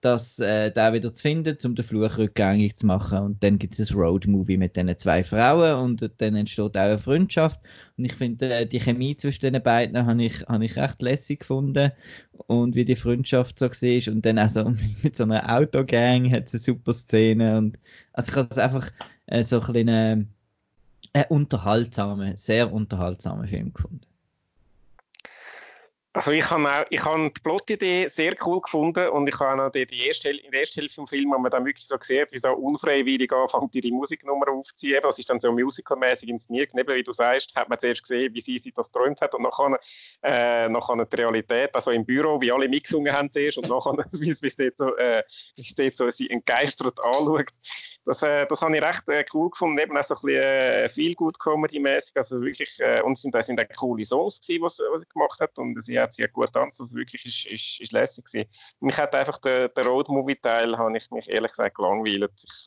S2: das äh, da wieder zu finden, um den Fluch rückgängig zu machen. Und dann gibt es ein Road-Movie mit diesen zwei Frauen und dann entsteht auch eine Freundschaft. Und ich finde, äh, die Chemie zwischen den beiden habe ich, hab ich recht lässig gefunden. Und wie die Freundschaft so war. Und dann auch so mit, mit so einer Autogang hat es eine super Szene. Und, also ich habe es einfach äh, so ein bisschen äh, einen unterhaltsamen, sehr unterhaltsamen Film gefunden.
S3: Also ich habe auch, ich habe die Plotidee sehr cool gefunden und ich habe auch die, erste, in der ersten Hälfte vom Film, wo man dann wirklich so sieht, wie so unfreiwillig anfängt, ihre Musiknummer aufzuziehen. Das ist dann so musicalmäßig inszeniert. Neben, wie du sagst, hat man zuerst gesehen, wie sie sich das geträumt hat und nachher, äh, nachher die Realität, also im Büro, wie alle mitgesungen haben zuerst und nachher, wie es dort so, äh, dort so sie entgeistert anschaut. Das, äh, das habe ich recht äh, cool gefunden, eben auch so ein bisschen äh, viel gut Comedy-mäßig, also wirklich, äh, und sind, das sind auch coole Songs gewesen, was, was sie gemacht hat und sie hat sehr gut tanzt, also wirklich ist, ist, ist lässig gewesen. Mich hat einfach der, der Road-Movie-Teil, habe ich mich ehrlich gesagt gelangweilt. Ich,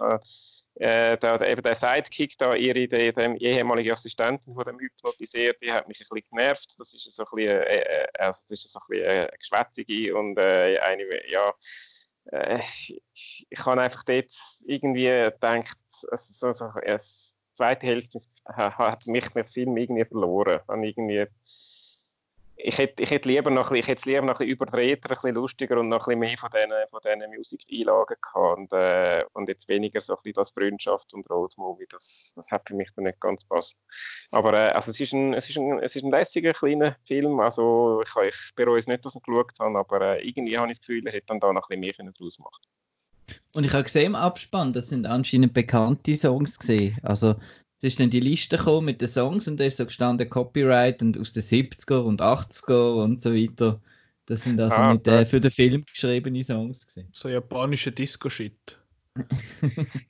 S3: äh, der, eben der Sidekick da, ihre, die, die ehemalige Assistentin von dem Hypnotiseur, die hat mich ein bisschen genervt. Das ist so ein bisschen, äh, äh also das ist so ein bisschen äh, geschwätzige und äh, eine, ja, äh, ich, ich habe einfach dort irgendwie gedacht, also so, so, die zweite Hälfte hat mich mit Film irgendwie verloren. Habe irgendwie ich hätte, ich hätte lieber noch ich hätte lieber noch ein bisschen überdrehter, ein bisschen lustiger und noch ein bisschen mehr von diesen, von diesen Musikeinlagen gehabt und, äh, und jetzt weniger so ein bisschen das Freundschaft und Road Movie, das, das hat für mich dann nicht ganz passt. Aber äh, also es ist ein, es ist ein, es ist ein lässiger kleiner Film, also ich, ich bereue es nicht, dass ich geschaut habe, aber äh, irgendwie habe ich das Gefühl, er hätte dann da noch ein bisschen mehr draus machen
S2: und ich habe gesehen im Abspann, das sind anscheinend bekannte Songs gesehen. Also es ist dann die Liste gekommen mit den Songs und da ist so gestanden Copyright und aus den 70er und 80er und so weiter. Das sind also ah, mit, äh, für den Film geschriebene Songs gewesen.
S1: So japanische Disco-Shit.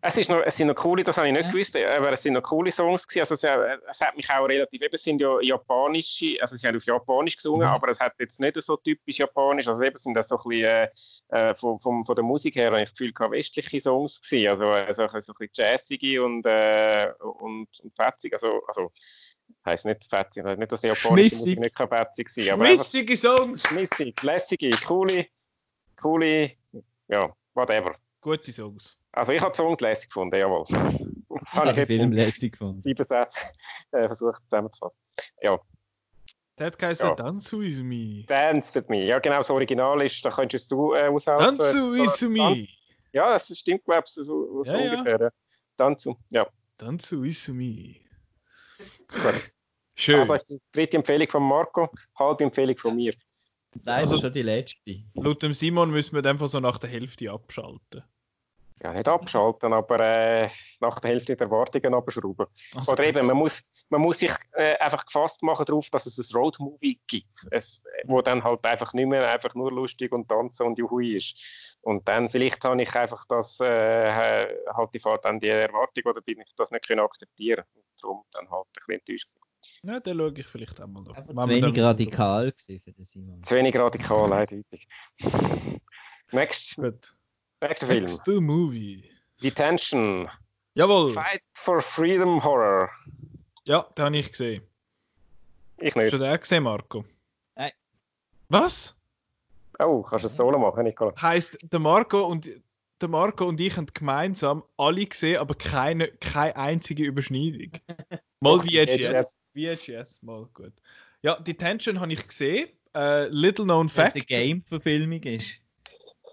S3: Es, ist noch, es sind noch coole, das habe ich nicht ja. gewusst, aber es sind noch coole Songs gewesen. Also es, es hat mich auch relativ, eben, es sind ja japanische, also sie haben auf Japanisch gesungen, mhm. aber es hat jetzt nicht so typisch japanisch, also eben sind das so ein bisschen, äh, äh von, von, von der Musik her, habe ich das Gefühl, gehabt, westliche Songs gewesen, also, also so ein bisschen jazzige und, äh, und, und fetzig, also, also heisst nicht fetzig, nicht, dass die japanische Musik nicht fetzig sein
S1: aber Schmissige Songs!
S3: Schmissig, lässige, coole, coole, ja, whatever.
S1: Gute Songs.
S3: Also ich habe die Songs lässig gefunden, jawohl.
S2: Das habe ich den Film lässig gefunden.
S3: Sieben Sätze äh, versucht zusammenzufassen. Ja.
S1: Der hat geheißen ja. Dance with me.
S3: Dance with me. Ja, genau, das Original ist, da könntest du äh,
S1: aushelfen. Dance with me.
S3: Ja, das stimmt, glaube ich, so, so ja, ungefähr. Ja. Dance, ja.
S1: Dance with me.
S3: Gut. Schön. Also ist die dritte Empfehlung von Marco, halbe Empfehlung von mir.
S2: Nein, also, schon die letzte.
S1: Laut dem Simon müssen wir einfach so nach der Hälfte abschalten.
S3: Ja, nicht abschalten, aber äh, nach der Hälfte der Erwartungen abschrauben. Also Oder eben, man muss, man muss sich äh, einfach gefasst machen darauf, dass es ein Roadmovie gibt, es, wo dann halt einfach nicht mehr einfach nur lustig und tanzen und juhui ist. Und dann vielleicht habe ich einfach das, äh, halt die, dann die Erwartung oder bin ich das nicht können akzeptieren und darum dann halt ein bisschen enttäuscht.
S1: Ja, dann schaue ich vielleicht einmal
S2: da. Zu wenig radikal gewesen für den Simon.
S3: Zu wenig radikal, eindeutig. Next.
S1: Gut.
S3: Nächster Film.
S1: Next the movie.
S3: Detention.
S1: Jawohl.
S3: Fight for Freedom Horror.
S1: Ja, den habe ich gesehen.
S3: Ich nicht.
S1: Hast du den gesehen, Marco?
S2: Nein.
S1: Was?
S3: Oh, kannst du ein Solo machen, Nicola?
S1: Heißt, der Marco und der Marco und ich haben gemeinsam alle gesehen, aber keine, keine einzige Überschneidung. Mal VHS. VHS, mal gut. Ja, Detention habe ich gesehen. Uh, little known fact.
S2: Dass eine Game-Verfilmung ist.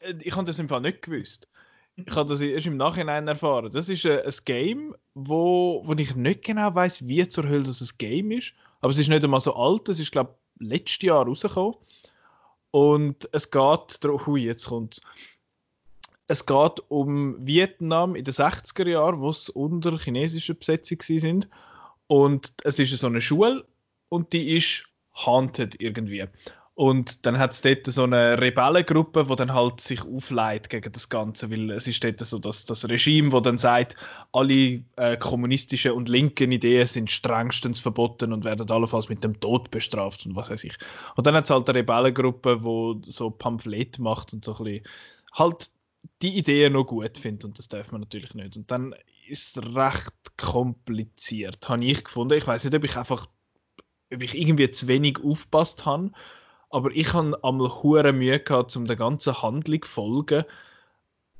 S1: Äh, ich habe das im Fall nicht gewusst. Ich habe das erst im Nachhinein erfahren. Das ist ein, äh, ein Game, wo, wo ich nicht genau weiß, wie zur Hölle das ein Game ist. Aber es ist nicht einmal so alt. Es ist, glaube ich, letztes Jahr rausgekommen. Und es geht darum, hui, jetzt kommt es geht um Vietnam in den 60er Jahren, wo es unter chinesischer Besetzung sind. Und es ist so eine Schule und die ist haunted irgendwie. Und dann hat es dort so eine Rebellengruppe, die dann halt sich aufleitet gegen das Ganze, weil es ist dort so das, das Regime, wo dann sagt, alle äh, kommunistischen und linken Ideen sind strengstens verboten und werden allenfalls mit dem Tod bestraft und was weiß ich. Und dann hat es halt eine Rebellengruppe, die so Pamphlet macht und so ein bisschen halt die Idee noch gut findet und das darf man natürlich nicht. Und dann ist recht kompliziert, habe ich gefunden. Ich weiß nicht, ob ich einfach, ob ich irgendwie zu wenig aufpasst habe, aber ich habe einmal hure Mühe gehabt, um der ganzen Handlung zu folgen,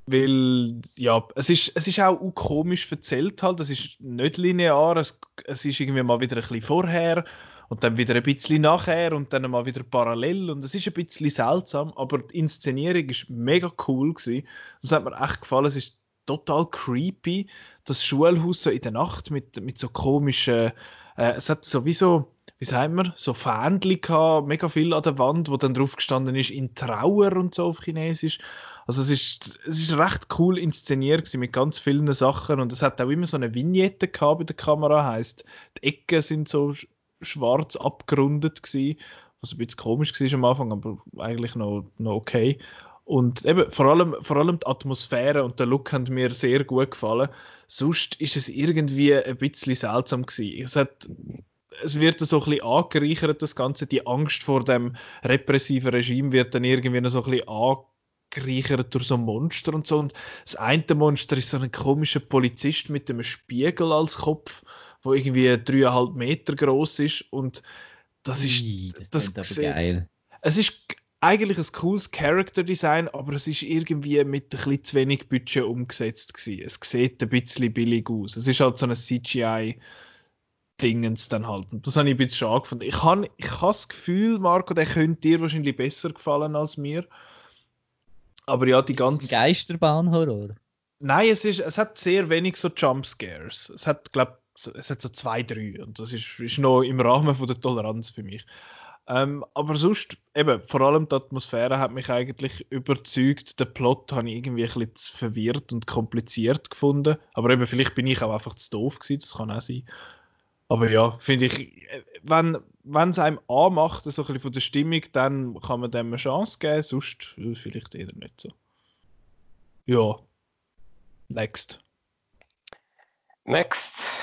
S1: weil ja, es ist, es ist auch komisch erzählt halt, es ist nicht linear, es, es ist irgendwie mal wieder ein bisschen vorher und dann wieder ein bisschen nachher und dann mal wieder parallel und es ist ein bisschen seltsam, aber die Inszenierung ist mega cool gewesen. Das hat mir echt gefallen. Es ist total creepy, das Schulhaus so in der Nacht mit, mit so komischen, äh, es hat sowieso, wie sagen wir, so Fähnchen gehabt, mega viel an der Wand, wo dann drauf gestanden ist, in Trauer und so auf Chinesisch. Also es ist, es ist recht cool inszeniert mit ganz vielen Sachen und es hat auch immer so eine Vignette gehabt bei der Kamera, heißt die Ecken sind so schwarz abgerundet gewesen, was ein bisschen komisch war am Anfang, aber eigentlich noch, noch okay. Und eben, vor allem, vor allem die Atmosphäre und der Look haben mir sehr gut gefallen. Sonst ist es irgendwie ein bisschen seltsam gewesen. Es hat, es wird so ein bisschen angereichert, das Ganze. Die Angst vor dem repressiven Regime wird dann irgendwie noch so ein bisschen angereichert durch so Monster und so. Und das eine Monster ist so ein komischer Polizist mit einem Spiegel als Kopf wo irgendwie dreieinhalb Meter groß ist und das ist
S2: das, das geil.
S1: Es ist eigentlich ein cooles Character Design, aber es ist irgendwie mit ein bisschen zu wenig Budget umgesetzt gewesen. Es sieht ein bisschen billig aus. Es ist halt so ein CGI Dingens dann halt. Und das habe ich ein bisschen schade gefunden. Ich habe ich hab das Gefühl, Marco, der könnte dir wahrscheinlich besser gefallen als mir. Aber ja, die ganze.
S2: Geisterbahn-Horror?
S1: Nein, es, ist, es hat sehr wenig so Jumpscares. Es hat, glaube es hat so zwei, drei und das ist, ist noch im Rahmen von der Toleranz für mich. Ähm, aber sonst, eben, vor allem die Atmosphäre hat mich eigentlich überzeugt. Der Plot habe ich irgendwie ein bisschen zu verwirrt und kompliziert gefunden. Aber eben, vielleicht bin ich auch einfach zu doof gewesen, das kann auch sein. Aber ja, finde ich, wenn es einem anmacht, so ein bisschen von der Stimmung, dann kann man dem eine Chance geben, sonst vielleicht eher nicht so. Ja. Next.
S3: Next.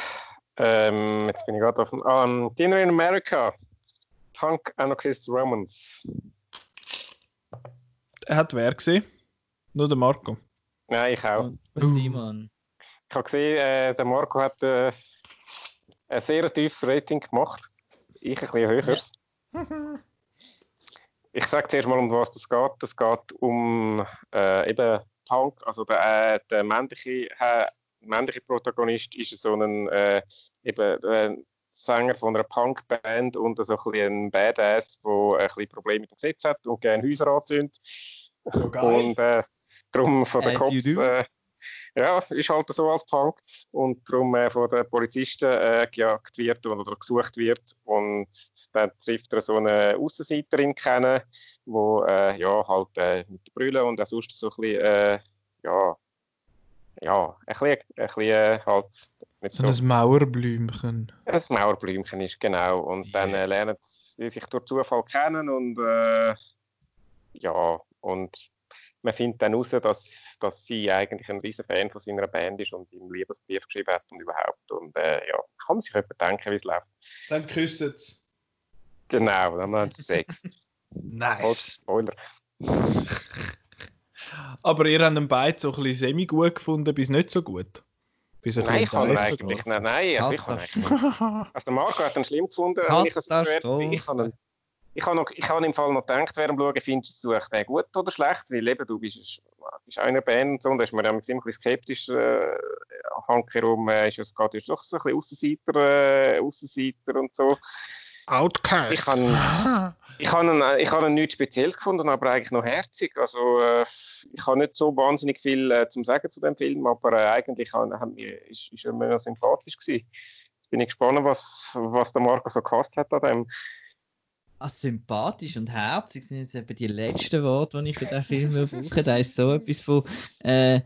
S3: Ähm, jetzt bin ich gerade auf dem. Um, Dinner in America. Punk Anarchist Romans.
S1: Er hat wer gesehen? Nur der Marco.
S3: Nein, ich auch.
S2: Und Simon.
S3: Ich habe gesehen, äh, der Marco hat äh, ein sehr tiefes Rating gemacht. Ich ein bisschen höheres. ich sage zuerst mal, um was das geht. Es geht um äh, eben Punk, also der, äh, der männliche, äh, männliche Protagonist ist so ein äh, eben, äh, Sänger von einer Punkband und so ein, ein Badass, der ein bisschen Probleme mit dem Gesetz hat und gerne Häuser anzündet.
S1: Oh,
S3: und äh, darum von den Cops, äh, ja, ist halt so als Punk. Und darum äh, von den Polizisten äh, gejagt wird oder gesucht wird. Und dann trifft er so eine Aussenseiterin kennen, wo äh, ja halt äh, mit Brüllen und auch sonst so ein bisschen, äh, ja, ja, ein bisschen, ein bisschen äh,
S1: so, so ein Mauerblümchen.
S3: Ein Mauerblümchen ist genau und yeah. dann äh, lernen sie sich durch Zufall kennen und äh, ja und man findet dann heraus, dass, dass sie eigentlich ein riesen Fan von seiner Band ist und ihm Liebesbrief geschrieben hat und überhaupt. Und äh, ja, kann man sich jemand denken, wie es läuft.
S1: Dann küssen sie.
S3: Genau, dann haben sie Sex.
S1: nice.
S3: Spoiler.
S1: Aber ihr habt ihn beide so ein bisschen semi-gut gefunden, bis nicht so gut.
S3: Bis nein, ich habe eigentlich, nein, nein, also ich habe eigentlich, also der Marco hat ihn schlimm gefunden, wenn ich es gehört Ich habe ihn ich habe, noch, ich habe im Fall noch gedacht, während dem Schauen, findest du es gut oder schlecht? Weil eben, du bist, bist einer Band und so, und da ist man dann ziemlich skeptisch. Äh, Hankerum äh, ist es gerade doch so ein bisschen Aussenseiter, äh, Aussenseiter und so.
S1: Outcast.
S3: Ich habe ich hab ihn, ich hab ihn nichts Spezielles gefunden, aber eigentlich noch herzig. Also, äh, ich habe nicht so wahnsinnig viel äh, zum Sagen zu dem Film, aber äh, eigentlich haben, haben wir, ist, ist er mir sympathisch gewesen. Jetzt bin ich gespannt, was, was der Marco so gehasst hat an dem.
S2: Ah, sympathisch und herzig sind jetzt eben die letzten Worte, die ich für diesen Film brauche. Da ist so etwas von. Äh,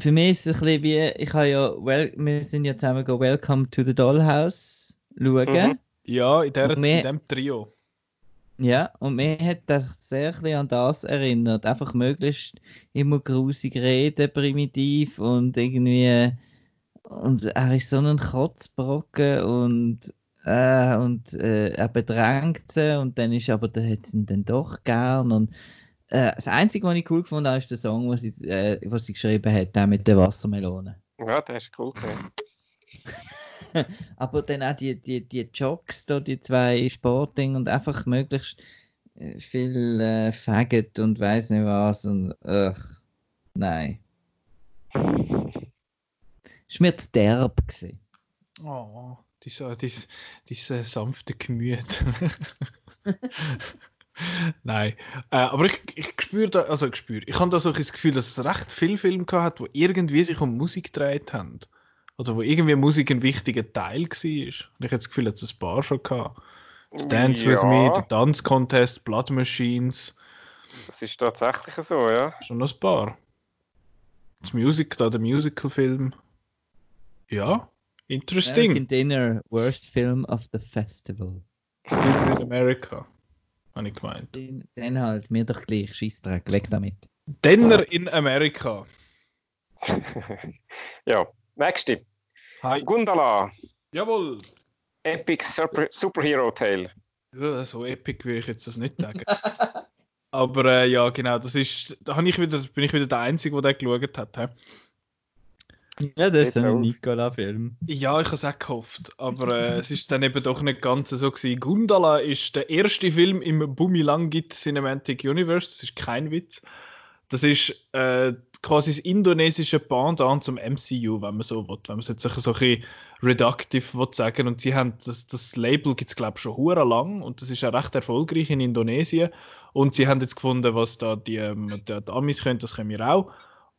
S2: für mich ist es ein bisschen wie, ich habe ja, well, wir sind ja zusammen go Welcome to the Dollhouse schauen. Mhm.
S1: Ja, in, der, wir, in dem Trio.
S2: Ja, und mir hat das sehr ein an das erinnert. Einfach möglichst immer grusig reden, primitiv und irgendwie. Und er ist so ein Kotzbrocken und äh, und äh, er bedrängt sie und dann ist aber der hat ihn dann doch gern und äh, das Einzige, was ich cool gefunden habe, ist der Song, was sie, äh, was sie geschrieben hat, der mit der Wassermelone.
S3: Ja, der ist cool gesehen.
S2: aber dann auch die, die, die Jocks, da, die zwei Sportding und einfach möglichst äh, viel äh, Faggot und weiß nicht was und ach, nein. Ist mir zu derb gewesen.
S1: Oh dieser, dieser, dieser sanfte Gemüt. Nein, äh, aber ich, ich spüre da, also ich spüre, ich habe da so das Gefühl, dass es recht viele Filme gehabt, wo irgendwie sich um Musik gedreht haben. Oder wo irgendwie Musik ein wichtiger Teil war. Und ich habe das Gefühl, dass es ein paar schon gehabt. Dance ja. With Me, der Dance Contest, Blood Machines.
S3: Das ist tatsächlich so, ja.
S1: Schon noch ein paar. Das Music, da der Musical-Film. Ja, Interesting.
S2: American Dinner, Worst Film of the Festival.
S1: Dinner in America, habe ich gemeint.
S2: Den, den halt, mir doch gleich, Scheissdreck, weg damit.
S1: Dinner in America.
S3: ja, nächste.
S1: Hi.
S3: Gundala.
S1: Jawohl.
S3: Epic Super Superhero Tale.
S1: Ja, so epic will ich jetzt das nicht sagen. Aber äh, ja, genau, das ist, da ich wieder, bin ich wieder der Einzige, der den geschaut hat. He?
S2: Ja, das ist ein Nicola-Film.
S1: Ja, ich habe es auch gehofft. Aber äh, es ist dann eben doch nicht ganz so gewesen. Gundala ist der erste Film im Bumilangit Cinematic Universe. Das ist kein Witz. Das ist äh, quasi das indonesische Pendant zum MCU, wenn man so will. Wenn man es jetzt so ein bisschen reductive will sagen. Und sie haben das, das Label gibt es glaube ich schon hure lang und das ist auch recht erfolgreich in Indonesien. Und sie haben jetzt gefunden, was da die, ähm, die, die Amis können, das können wir auch.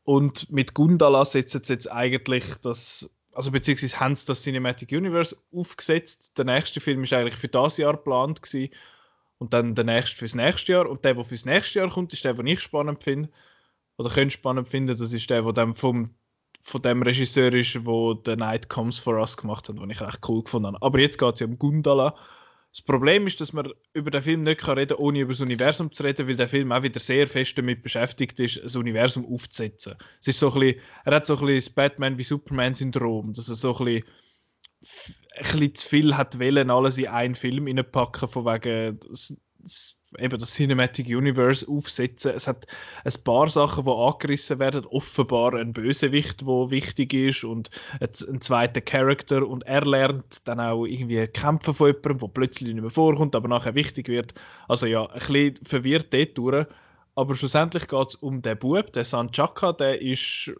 S1: Und mit Gundala setzen sie jetzt eigentlich das, also beziehungsweise haben sie das Cinematic Universe aufgesetzt. Der nächste Film ist eigentlich für das Jahr geplant gewesen. Und dann der nächste fürs nächste Jahr. Und der, der fürs nächste Jahr kommt, ist der, den ich spannend finde. Oder könnte spannend finden. Das ist der, der dann vom, von dem Regisseur ist, der The Night Comes For Us gemacht hat, den ich recht cool gefunden habe. Aber jetzt geht es ja um Gundala. Das Problem ist, dass man über den Film nicht reden kann, ohne über das Universum zu reden, weil der Film auch wieder sehr fest damit beschäftigt ist, das Universum aufzusetzen. Es ist so ein bisschen, er hat so ein bisschen das Batman wie Superman-Syndrom, dass er so ein bisschen, ein bisschen zu viel hat wollen, alles in einen Film reinpacken, von wegen, das, das eben das Cinematic Universe aufsetzen. Es hat ein paar Sachen, die angerissen werden. Offenbar ein Bösewicht, wo wichtig ist und ein zweiter Charakter und er lernt dann auch irgendwie kämpfen von jemandem, wo plötzlich nicht mehr vorkommt, aber nachher wichtig wird. Also ja, ein bisschen verwirrt dort durch. Aber schlussendlich geht es um den Bub, der Sanchaka, der ist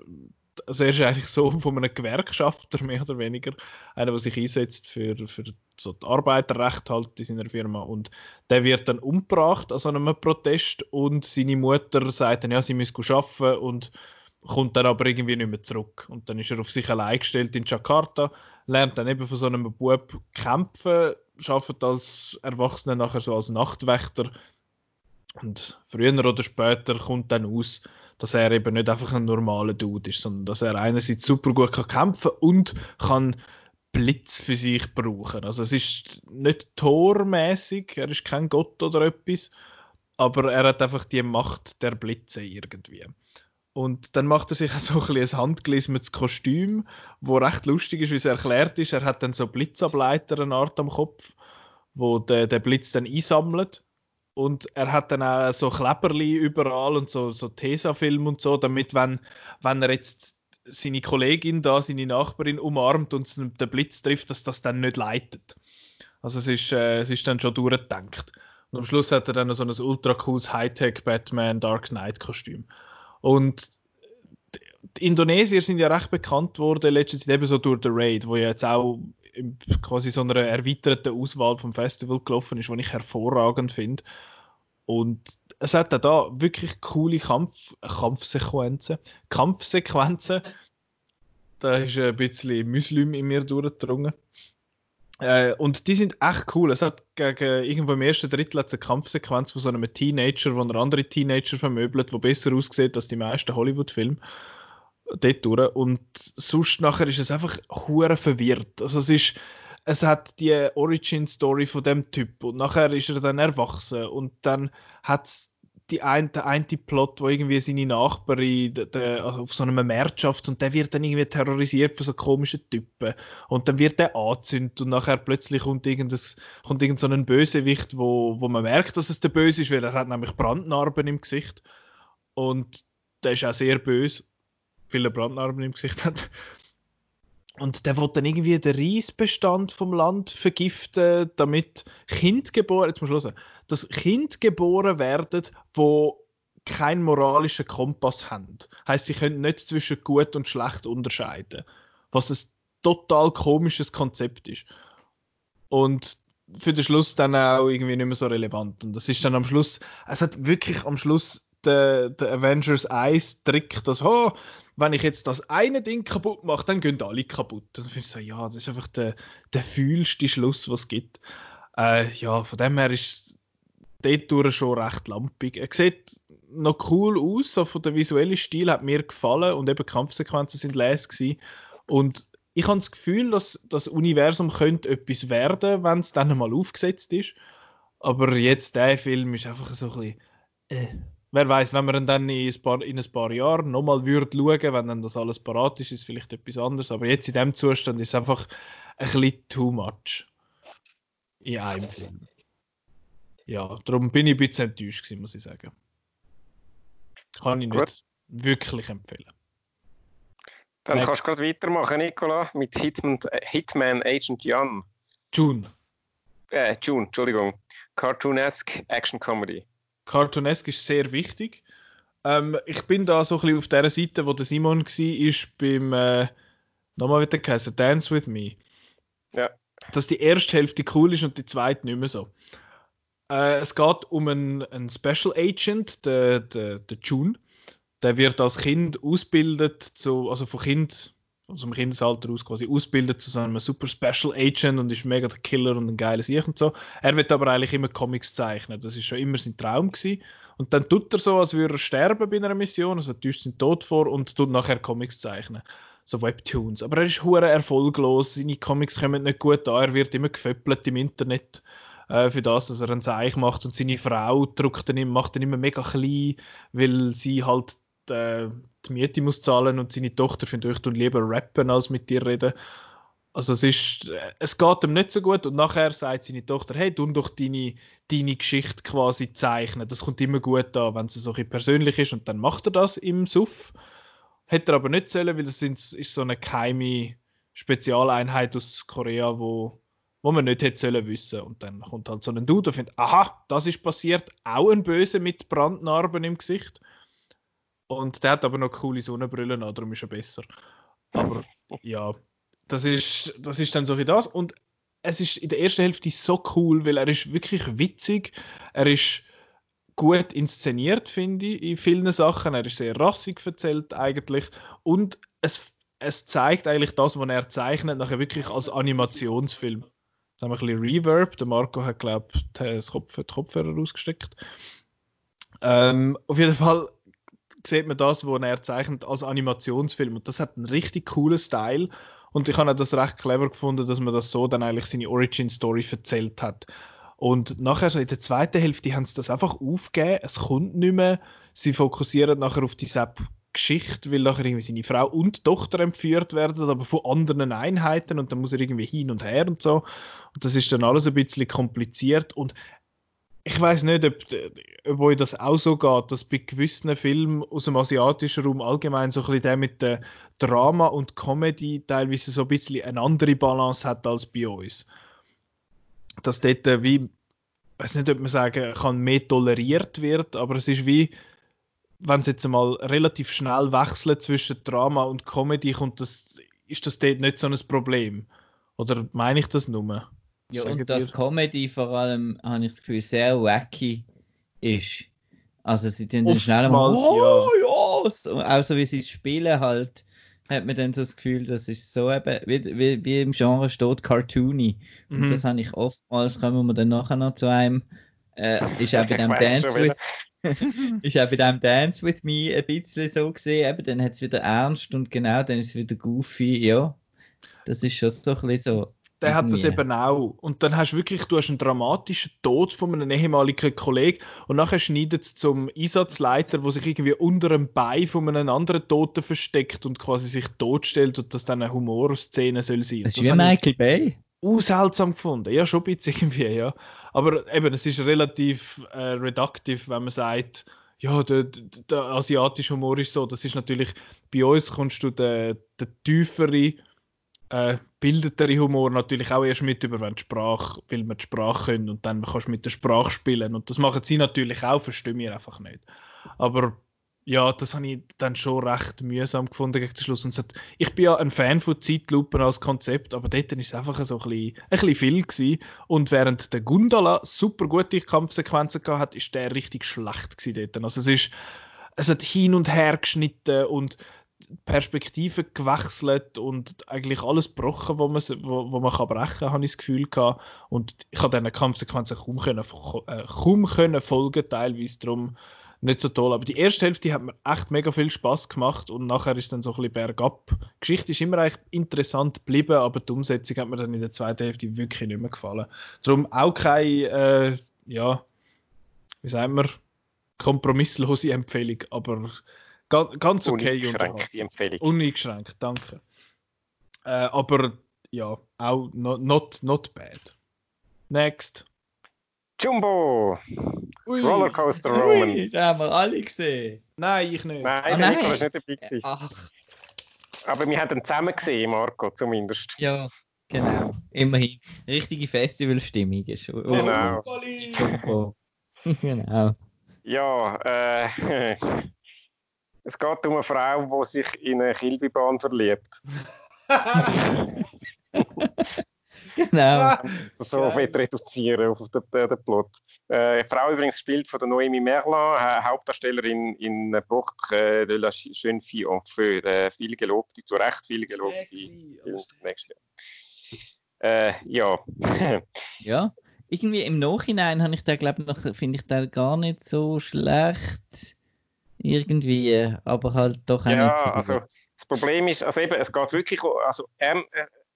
S1: also er ist eigentlich so von einem Gewerkschafter mehr oder weniger, einer, der sich einsetzt für, für so das Arbeiterrecht halt in seiner Firma. Und der wird dann umgebracht an so einem Protest. Und seine Mutter sagt dann, ja, sie müsse arbeiten und kommt dann aber irgendwie nicht mehr zurück. Und dann ist er auf sich allein gestellt in Jakarta, lernt dann eben von so einem Bub kämpfen, arbeitet als Erwachsener nachher so als Nachtwächter und früher oder später kommt dann aus, dass er eben nicht einfach ein normaler Dude ist, sondern dass er einerseits super gut kann kämpfen und kann Blitz für sich brauchen. Also es ist nicht tormäßig, er ist kein Gott oder etwas, aber er hat einfach die Macht der Blitze irgendwie. Und dann macht er sich auch so ein, ein handgelismetes Kostüm, wo recht lustig ist, wie es erklärt ist. Er hat dann so Blitzableiter eine Art am Kopf, wo der, der Blitz dann einsammelt und er hat dann auch so Kleberli überall und so, so Tesafilm und so, damit wenn, wenn er jetzt seine Kollegin da, seine Nachbarin umarmt und den Blitz trifft, dass das dann nicht leitet. Also es ist, äh, es ist dann schon durchgedacht. Und am Schluss hat er dann so ein ultra cooles Hightech Batman Dark Knight Kostüm. Und die Indonesier sind ja recht bekannt worden letztens eben so durch The Raid, wo ja jetzt auch quasi so einer erweiterten Auswahl vom Festival gelaufen ist, was ich hervorragend finde. Und es hat auch da wirklich coole Kampf Kampfsequenzen. Kampfsequenzen. Da ist ein bisschen Muslim in mir durchgedrungen. Äh, und die sind echt cool. Es hat gegen irgendwo im ersten Drittel eine Kampfsequenz von so einem Teenager, wo er andere Teenager vermöbelt, wo besser aussieht als die meisten Hollywood-Filme dort durch. Und sonst nachher ist es einfach hure verwirrt. Also es ist, es hat die Origin-Story von dem Typ und nachher ist er dann erwachsen und dann hat es die ein, der eine Plot, wo irgendwie seine Nachbarin de, de, also auf so einem Markt schafft und der wird dann irgendwie terrorisiert von so komischen Typen und dann wird der angezündet und nachher plötzlich kommt irgendein, kommt irgend so ein Bösewicht, wo, wo man merkt, dass es der Böse ist, weil er hat nämlich Brandnarben im Gesicht und der ist auch sehr böse viele Brandnarben im Gesicht hat. Und der wird dann irgendwie den Reisbestand vom Land vergiften, damit Kind geboren, jetzt muss dass Kind geboren werden, wo keinen moralischen Kompass haben. Heißt, sie können nicht zwischen gut und schlecht unterscheiden. Was ein total komisches Konzept ist. Und für den Schluss dann auch irgendwie nicht mehr so relevant. Und das ist dann am Schluss, es hat wirklich am Schluss der, der Avengers 1 Trick, dass, oh, wenn ich jetzt das eine Ding kaputt mache, dann gehen alle kaputt. Dann finde ich so, ja, das ist einfach der, der fühlste Schluss, was es gibt. Äh, ja, von dem her ist es dort schon recht lampig. Er sieht noch cool aus, so von der visuellen Stil hat mir gefallen und eben Kampfsequenzen sind les gewesen. Und ich habe das Gefühl, dass das Universum könnte etwas werden, wenn es dann mal aufgesetzt ist. Aber jetzt der Film ist einfach so ein bisschen, äh, wer weiß, wenn man dann in ein paar, in ein paar Jahren nochmal würde schauen, wenn dann das alles parat ist, ist vielleicht etwas anderes. Aber jetzt in dem Zustand ist es einfach ein bisschen too much in einem Film. Ja, darum bin ich ein bisschen enttäuscht gewesen, muss ich sagen. Kann ich Gut. nicht wirklich empfehlen.
S3: Dann Next. kannst du gerade weitermachen, Nicola, mit Hitman, Hitman Agent Jan.
S1: June.
S3: Äh, June, Entschuldigung. Cartoonesque Action Comedy.
S1: Cartoonesk ist sehr wichtig. Ähm, ich bin da so ein bisschen auf der Seite, wo der Simon war, ist beim, äh, nochmal wieder geheißen, Dance With Me.
S3: Ja.
S1: Dass die erste Hälfte cool ist und die zweite nicht mehr so. Äh, es geht um einen, einen Special Agent, der, der, der June. Der wird als Kind ausgebildet, zu, also von Kind aus dem Kindesalter aus quasi ausbildet zu einem super Special Agent und ist mega der Killer und ein geiles Ich und so. Er wird aber eigentlich immer Comics zeichnen. Das ist schon immer sein Traum gewesen. Und dann tut er so, als würde er sterben bei einer Mission, also täuscht seinen Tod vor und tut nachher Comics zeichnen. So Webtoons. Aber er ist hure erfolglos, seine Comics kommen nicht gut an, er wird immer geföppelt im Internet. äh, für das, dass er ein Zeichen macht und seine Frau drückt ihn, macht ihn immer mega klein, weil sie halt äh, die Miete muss zahlen und seine Tochter findet ich lieber rappen als mit dir reden. Also es ist, es geht ihm nicht so gut und nachher sagt seine Tochter, hey, tu doch deine, deine Geschichte quasi zeichnen. Das kommt immer gut an, wenn es so ein persönlich ist und dann macht er das im Suff. Hätte er aber nicht sollen, weil das ist so eine geheime Spezialeinheit aus Korea, wo, wo man nicht hätte sollen wissen. Und dann kommt halt so ein Dude und findet, aha, das ist passiert, auch ein Böse mit Brandnarben im Gesicht. Und der hat aber noch coole Sonnenbrillen an, darum ist er besser. Aber ja, das ist, das ist dann so wie das. Und es ist in der ersten Hälfte so cool, weil er ist wirklich witzig. Er ist gut inszeniert, finde ich, in vielen Sachen. Er ist sehr rassig erzählt eigentlich. Und es, es zeigt eigentlich das, was er zeichnet, nachher wirklich als Animationsfilm. Jetzt haben wir ein bisschen Reverb. Der Marco hat, glaube ich, das Kopf, die Kopfhörer rausgesteckt. Ähm, auf jeden Fall sieht man das, was er zeichnet, als Animationsfilm. Und das hat einen richtig coolen Style. Und ich habe das recht clever gefunden, dass man das so dann eigentlich seine Origin-Story erzählt hat. Und nachher, so in der zweiten Hälfte, haben sie das einfach aufgegeben. Es kommt nicht mehr. Sie fokussieren nachher auf die Sepp Geschichte, weil nachher irgendwie seine Frau und Tochter entführt werden, aber von anderen Einheiten und dann muss er irgendwie hin und her und so. Und das ist dann alles ein bisschen kompliziert und ich weiß nicht, ob, ob euch das auch so geht, dass bei gewissen Filmen aus dem asiatischen Raum allgemein so ein bisschen der mit der Drama und Comedy teilweise so ein bisschen eine andere Balance hat als bei uns. Dass dort äh, wie, ich weiß nicht, ob man sagen kann, mehr toleriert wird, aber es ist wie, wenn es jetzt mal relativ schnell wechselt zwischen Drama und Comedy, kommt das, ist das dort nicht so ein Problem. Oder meine ich das nur?
S2: Ja, und dass Comedy vor allem, habe ich das Gefühl, sehr wacky ist. Also sie tun dann schnell mal, oh ja, so, auch so wie sie spielen halt, hat man dann so das Gefühl, das ist so eben, wie, wie, wie im Genre steht, cartoony. Und mhm. das habe ich oftmals, kommen wir dann nachher noch zu einem, äh, ist auch bei dem Dance with, ist auch bei dem Dance with Me ein bisschen so gesehen, eben, dann hat es wieder ernst und genau, dann ist es wieder goofy, ja. Das ist schon so ein bisschen so,
S1: der hat das eben auch. Und dann hast du wirklich, du hast einen dramatischen Tod von einem ehemaligen Kollegen und nachher schneidet es zum Einsatzleiter, wo sich irgendwie unter einem Bein von einem anderen Toten versteckt und quasi sich totstellt und das dann eine Humorszene soll sein.
S2: Das, das ist wie Michael Bay.
S1: Seltsam gefunden. Ja, schon ein bisschen irgendwie, ja. Aber eben, es ist relativ äh, reduktiv, wenn man sagt, ja, der, der, asiatische Humor ist so. Das ist natürlich, bei uns kommst du den, den tieferen äh, bildetere Humor natürlich auch erst mit über, wenn die Sprache, weil wir die Sprache können und dann kannst du mit der Sprache spielen. Und das machen sie natürlich auch, verstehen wir einfach nicht. Aber ja, das habe ich dann schon recht mühsam gefunden gegen den Schluss. Und hat, ich bin ja ein Fan von Zeitlupen als Konzept, aber dort ist es einfach so ein bisschen, ein bisschen viel gewesen. Und während der Gundala super gute Kampfsequenzen gehabt hat, ist der richtig schlecht dort. Also es ist, es hat hin und her geschnitten und Perspektive gewechselt und eigentlich alles gebrochen, wo man, wo, wo man kann brechen kann, habe ich das Gefühl gehabt. Und ich habe diesen Kampfsequenzen kaum, können, äh, kaum können folgen, teilweise darum nicht so toll. Aber die erste Hälfte hat mir echt mega viel Spaß gemacht und nachher ist dann so ein bisschen bergab. Die Geschichte ist immer echt interessant geblieben, aber die Umsetzung hat mir dann in der zweiten Hälfte wirklich nicht mehr gefallen. Darum auch keine, äh, ja, wie sagen wir, kompromisslose Empfehlung, aber Ganz okay.
S3: Uneingeschränkt, die Empfehlung.
S1: Uneingeschränkt, danke. Äh, aber ja, auch not, not, not bad. Next.
S3: Jumbo! Ui. Rollercoaster Romans. Ui,
S2: den haben wir alle gesehen.
S1: Nein, ich nicht.
S3: Nein, ah, nein. Nico ist nicht dabei. Ach. Aber wir haben ihn zusammen gesehen, Marco, zumindest.
S2: Ja, genau. Immerhin. Richtige Festivalstimmung ist.
S3: Oh, genau.
S2: Jumbo. genau.
S3: Ja, äh. Es geht um eine Frau, die sich in eine Kilbibahn verliebt.
S2: genau.
S3: so wird reduzieren auf den, den, den Plot. Äh, die Frau übrigens spielt von der Noémie Merlin, Hauptdarstellerin in Portrait de la Jeune Fille en Feu, der viel gelobte, zu Recht viel gelobte Film nächstes Jahr. Äh, ja.
S2: ja, irgendwie im Nachhinein habe ich da, glaube ich, finde ich da gar nicht so schlecht irgendwie, aber halt doch auch
S3: ja,
S2: nicht so
S3: also das Problem ist, also eben, es geht wirklich, also er,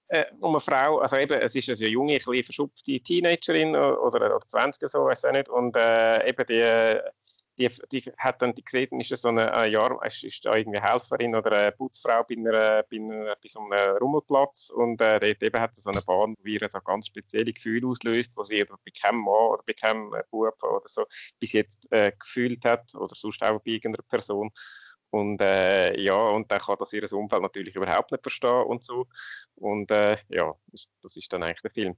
S3: äh, um eine Frau, also eben, es ist eine junge, ein bisschen verschupfte Teenagerin oder, oder 20 so, weiß ich nicht, und äh, eben die die, die hat dann die gesehen, ist das so eine, ein Jahr, ist, ist da irgendwie Helferin oder eine Putzfrau bei, einer, bei, einer, bei so einem Rummelplatz und äh, dort eben hat so eine Bahn, wo ihr so ganz spezielle Gefühle auslöst, was sie bei keinem Mann oder bei keinem Bub oder so bis jetzt äh, gefühlt hat oder sonst auch bei irgendeiner Person. Und äh, ja, und dann kann das ihr Umfeld natürlich überhaupt nicht verstehen und so. Und äh, ja, das, das, ist dann eigentlich der Film.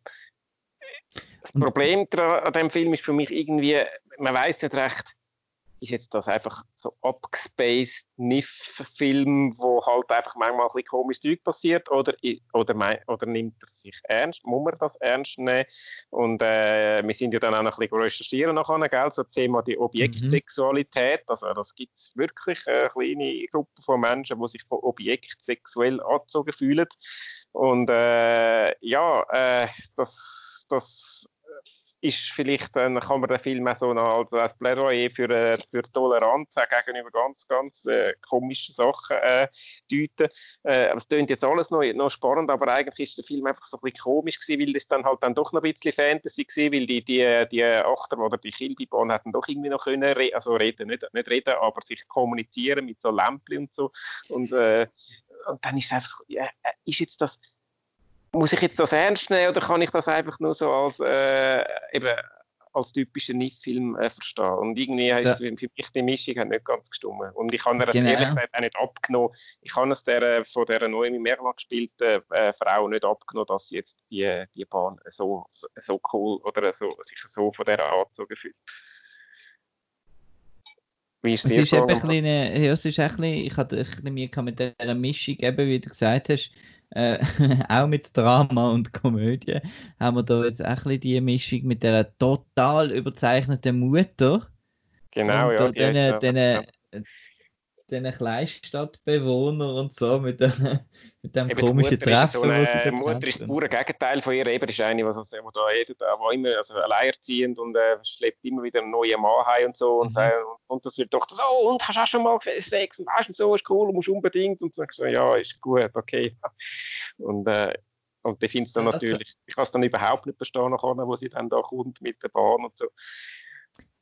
S3: Das Problem an dem Film ist für mich irgendwie, man weiß nicht recht, ist jetzt das einfach so abgespaced Niff-Film, wo halt einfach manchmal ein bisschen komisches Zeug passiert? Oder, oder, oder nimmt er sich ernst, muss man das ernst nehmen? Und äh, wir sind ja dann auch noch ein bisschen recherchieren nachher, gell, so das Thema die Objektsexualität, mhm. also das gibt es wirklich eine kleine Gruppe von Menschen, die sich von Objekt sexuell angezogen fühlen. Und äh, ja, äh, das, das ist vielleicht, dann kann man den Film auch so noch als Plädoyer für, äh, für Toleranz gegenüber ganz, ganz äh, komischen Sachen äh, deuten. Äh, es klingt jetzt alles noch, noch spannend, aber eigentlich ist der Film einfach so ein bisschen komisch gewesen, weil es dann halt dann doch noch ein bisschen Fantasy war, weil die, die, die Achter- oder die Kilbibahn hätten doch irgendwie noch können, re also reden, nicht, nicht reden, aber sich kommunizieren mit so Lämpchen und so. Und, äh, und dann ist es einfach, ja, äh, ist jetzt das muss ich jetzt das ernst nehmen oder kann ich das einfach nur so als, äh, eben, als typischen Nicht-Film äh, verstehen? Und irgendwie ja. ist für mich die Mischung hat nicht ganz gestimmt. Und ich habe genau. ehrlich gesagt auch nicht abgenommen. Ich habe es der, von der Noemi Merla gespielten äh, Frau nicht abgenommen, dass sie jetzt die, die Bahn so, so cool oder so, sich so von dieser Art so gefühlt.
S2: Ist es ist eben ein bisschen, ja, es ist ein bisschen, ich hatte ein bisschen mit dieser Mischung, eben wie du gesagt hast, äh, auch mit Drama und Komödie, haben wir da jetzt auch ein bisschen die Mischung mit der total überzeichneten Mutter.
S3: Genau, und
S2: ja. Den, den, ja diesen Kleinstadtbewohnern und so, mit, dem, mit dem komischen Treffen, so
S3: eine, sie Mutter ist das pure Gegenteil von ihr. Eben ist eine, die also, da jedes wo immer also alleinerziehend und äh, schleppt immer wieder einen neuen Mann heim und so. Und, mhm. und das wird doch so, oh, und hast du auch schon mal Sex und weißt du, so ist cool, musst unbedingt. Und so, so ja, ist gut, okay. Und, äh, und ich finde es dann also, natürlich, ich kann es dann überhaupt nicht verstehen, nachher, wo sie dann da kommt mit der Bahn und so.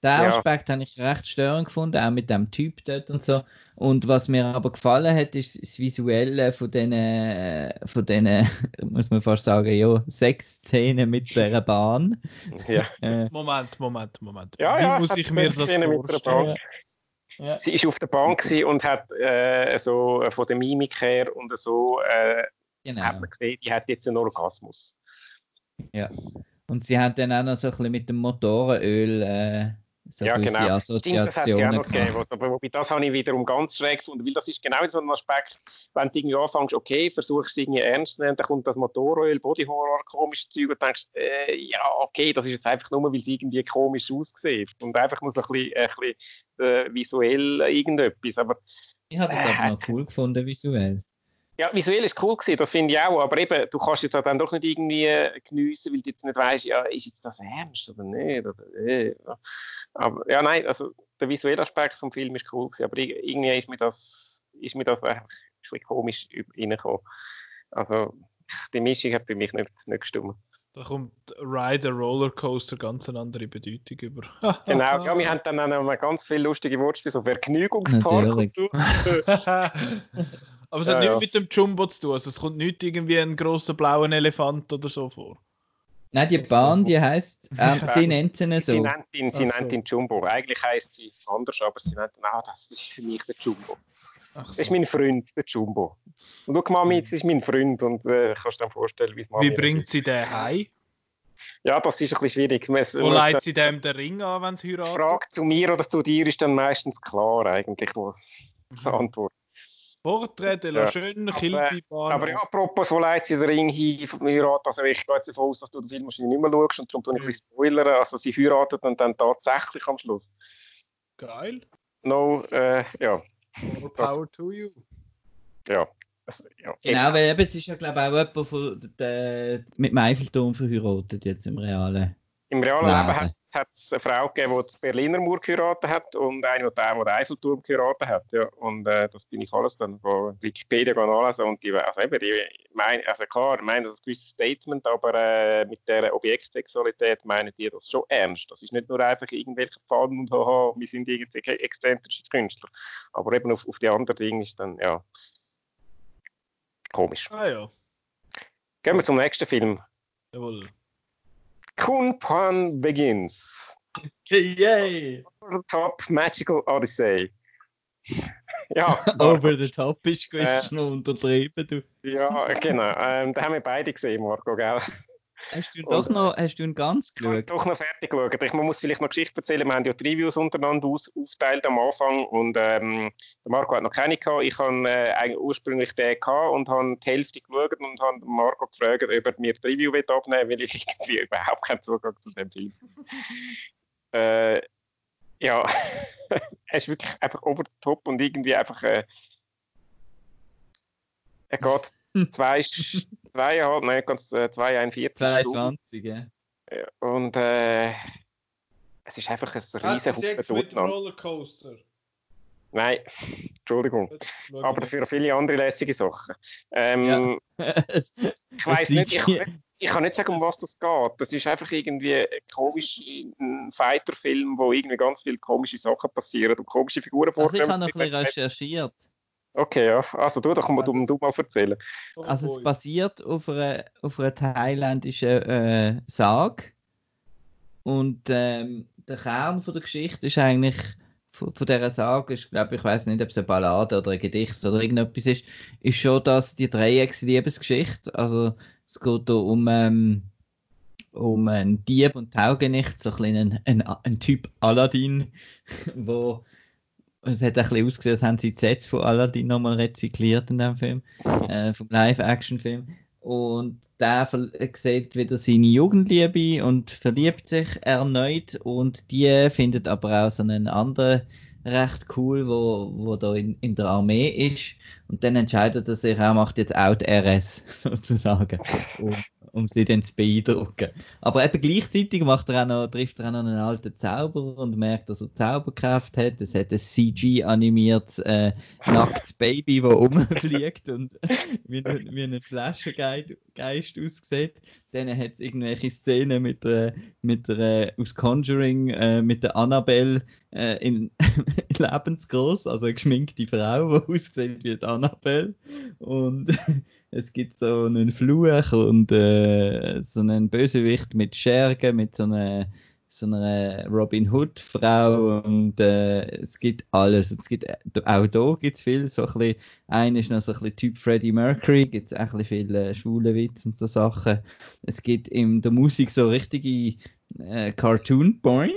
S2: Den ja. Aspekt habe ich recht störend gefunden, auch mit dem Typ dort und so. Und was mir aber gefallen hat, ist das Visuelle von diesen, von denen, muss man fast sagen, ja, sechs Szenen mit der Bahn.
S1: Ja. Äh, Moment, Moment, Moment.
S3: Ja, Wie ja, muss ich mir das vorstellen? Ja. Sie ist auf der Bahn und hat äh, so äh, von der Mimik her und so äh, genau. hat man gesehen, die hat jetzt einen Orgasmus.
S2: Ja. Und sie hat dann auch noch so ein bisschen mit dem Motorenöl äh, so
S3: ja, genau. Assoziationen Stimmt, das ja noch gegeben. Aber wobei das habe ich wiederum ganz schräg gefunden, weil das ist genau so ein Aspekt, wenn du irgendwie anfängst, okay, versuchst es irgendwie ernst zu nehmen, dann kommt das Motoröl, Bodyhorror, komisches Zeug und denkst, äh, ja, okay, das ist jetzt einfach nur, weil es irgendwie komisch aussieht und einfach nur so ein bisschen, ein bisschen äh, visuell irgendetwas, aber
S2: ich habe das äh, aber noch cool gefunden, visuell.
S3: Ja, visuell ist cool gewesen, das finde ich auch, aber eben, du kannst jetzt dann doch nicht irgendwie geniessen, weil du jetzt nicht weißt, ja, ist jetzt das ernst oder nicht, oder, äh, aber ja, nein, also der visuelle Aspekt vom Film ist cool gewesen, aber irgendwie ist mir das, ist mir das einfach ein bisschen komisch reingekommen. Also, die Mischung hat für mich nicht, nicht gestimmt.
S1: Da kommt Ride a Rollercoaster ganz eine andere Bedeutung über.
S3: genau, ja, wir haben dann auch noch ganz viele lustige Wortspiele, so Vergnügungspark und so.
S1: Aber es ja, hat nichts ja. mit dem Jumbo zu tun. Also es kommt nicht irgendwie ein großer blauer Elefant oder so vor.
S2: Nein, die Bahn, die heisst, ähm, sie nennt sie so.
S3: Sie nennt ihn, sie nennt ihn Jumbo. Eigentlich heisst sie anders, aber sie nennt ihn, ah, das ist für mich der Jumbo. So. Das ist mein Freund, der Jumbo. Und schau, Mami, das ist mein Freund und äh, kannst dir dann vorstellen, wie es
S1: Mami Wie bringt sie den heim?
S3: Ja, das ist ein bisschen schwierig.
S1: Man, Wo leitet sie dem den Ring an, wenn sie heiratet?
S3: Die Frage zu mir oder zu dir ist dann meistens klar, eigentlich, wo mhm. die Antwort.
S1: Portrait de la ja. Schöne Kilby-Bahn.
S3: Aber ja, apropos, wo leitet sie den Ring hin vom Heirat? Also ich gehe jetzt davon aus, dass du den Film wahrscheinlich nicht mehr schaust und darum tue ich ein bisschen spoilern. Also sie heiraten und dann tatsächlich am Schluss.
S1: Geil.
S3: No, äh, ja.
S1: More power to you.
S3: Ja.
S2: Also, ja. Genau, weil eben, es ist ja glaube ich auch jemand von, der, mit dem Eiffelturm verheiratet jetzt im realen
S3: Im realen Leben, Leben hat, es eine Frau gegeben, die den Berliner Mauer geheiratet hat und eine, die den, Eiffelturm geheiratet hat. Ja. Und äh, das bin ich alles dann von Wikipedia anlesen und die, also eben, die meine, also klar, ich meine, das ist ein gewisses Statement, aber äh, mit der Objektsexualität meinen die das schon ernst. Das ist nicht nur einfach irgendwelche Fallen und haha, wir sind irgendwie exzentrische Künstler. Aber eben auf, auf die anderen Dinge ist dann, ja, komisch.
S1: Ah ja.
S3: Gehen wir zum nächsten Film.
S1: Jawohl.
S3: Kunpan Begins.
S1: Yay!
S3: Over the Top Magical Odyssey. Ja.
S2: Over the Top ist äh, eh. noch untertrieben, du.
S3: Ja, genau. Ähm, da haben wir beide gesehen, Marco, gell?
S2: Hast du doch noch, hast du ihn ganz
S3: geschaut? doch noch fertig geschaut. Ich muss vielleicht noch Geschichte erzählen. Wir haben ja die Reviews untereinander aus, aufteilt am Anfang und ähm, der Marco hat noch keine gehabt. Ich habe äh, ursprünglich den gehabt und habe die Hälfte geschaut und habe Marco gefragt, ob er mir die Review abnehmen will, weil ich irgendwie überhaupt keinen Zugang zu dem Film äh, ja, er ist wirklich einfach over the top und irgendwie einfach äh, er geht zwei, zweieinhalb, nein, ganz äh, 2,41
S2: 22, ja.
S3: Und äh, es ist einfach ein riesen
S1: Sex mit Rollercoaster.
S3: Nein, Entschuldigung. Aber für viele andere lässige Sachen. Ähm, ja. ich weiß nicht, ich, ich kann nicht sagen, um was das geht. Das ist einfach irgendwie ein komisch ein Fighter-Film, wo irgendwie ganz viele komische Sachen passieren und komische Figuren
S2: vorkommen. Also ich habe noch ein bisschen recherchiert.
S3: Okay, ja. Also du, doch mal, also, du, du mal erzählen.
S2: Also es basiert auf einer, auf einer thailändischen äh, Sage. Und ähm, der Kern von der Geschichte ist eigentlich von, von dieser Sage, ich glaube, ich weiß nicht, ob es eine Ballade oder ein Gedicht oder irgendetwas ist, ist schon, dass die Dreiecks-Liebesgeschichte, also es geht da um, ähm, um einen Dieb und Taugenicht, so ein, ein, ein, ein Typ Aladdin, wo es hat ein bisschen ausgesehen, als haben sie die Sets von Aladdin nochmal rezykliert in dem Film, äh, vom Live-Action-Film. Und der sieht wieder seine Jugendliebe und verliebt sich erneut und die findet aber auch so einen anderen recht cool, wo, wo da in, in der Armee ist. Und dann entscheidet er sich, er macht jetzt auch die RS, sozusagen, um, um sie dann zu beeindrucken. Aber eben gleichzeitig macht er auch noch, trifft er auch noch einen alten Zauberer und merkt, dass er Zauberkraft hat. Es hat ein CG-animiert äh, nacktes Baby, das rumfliegt und wie, ein, wie ein Flaschengeist aussieht. Dann hat es irgendwelche Szenen mit, äh, mit der, aus Conjuring, äh, mit der Annabelle äh, in, lebensgroß, also eine geschminkte Frau, die aussieht wie Annabelle. Und es gibt so einen Fluch und äh, so einen Bösewicht mit Schergen, mit so einer, so einer Robin Hood Frau und äh, es gibt alles. Es gibt, auch da gibt es viel, so ein einer ist noch so ein bisschen Typ Freddie Mercury, gibt es auch ein viele äh, schwule Witze und so Sachen. Es gibt in der Musik so richtige äh, Cartoon, boing,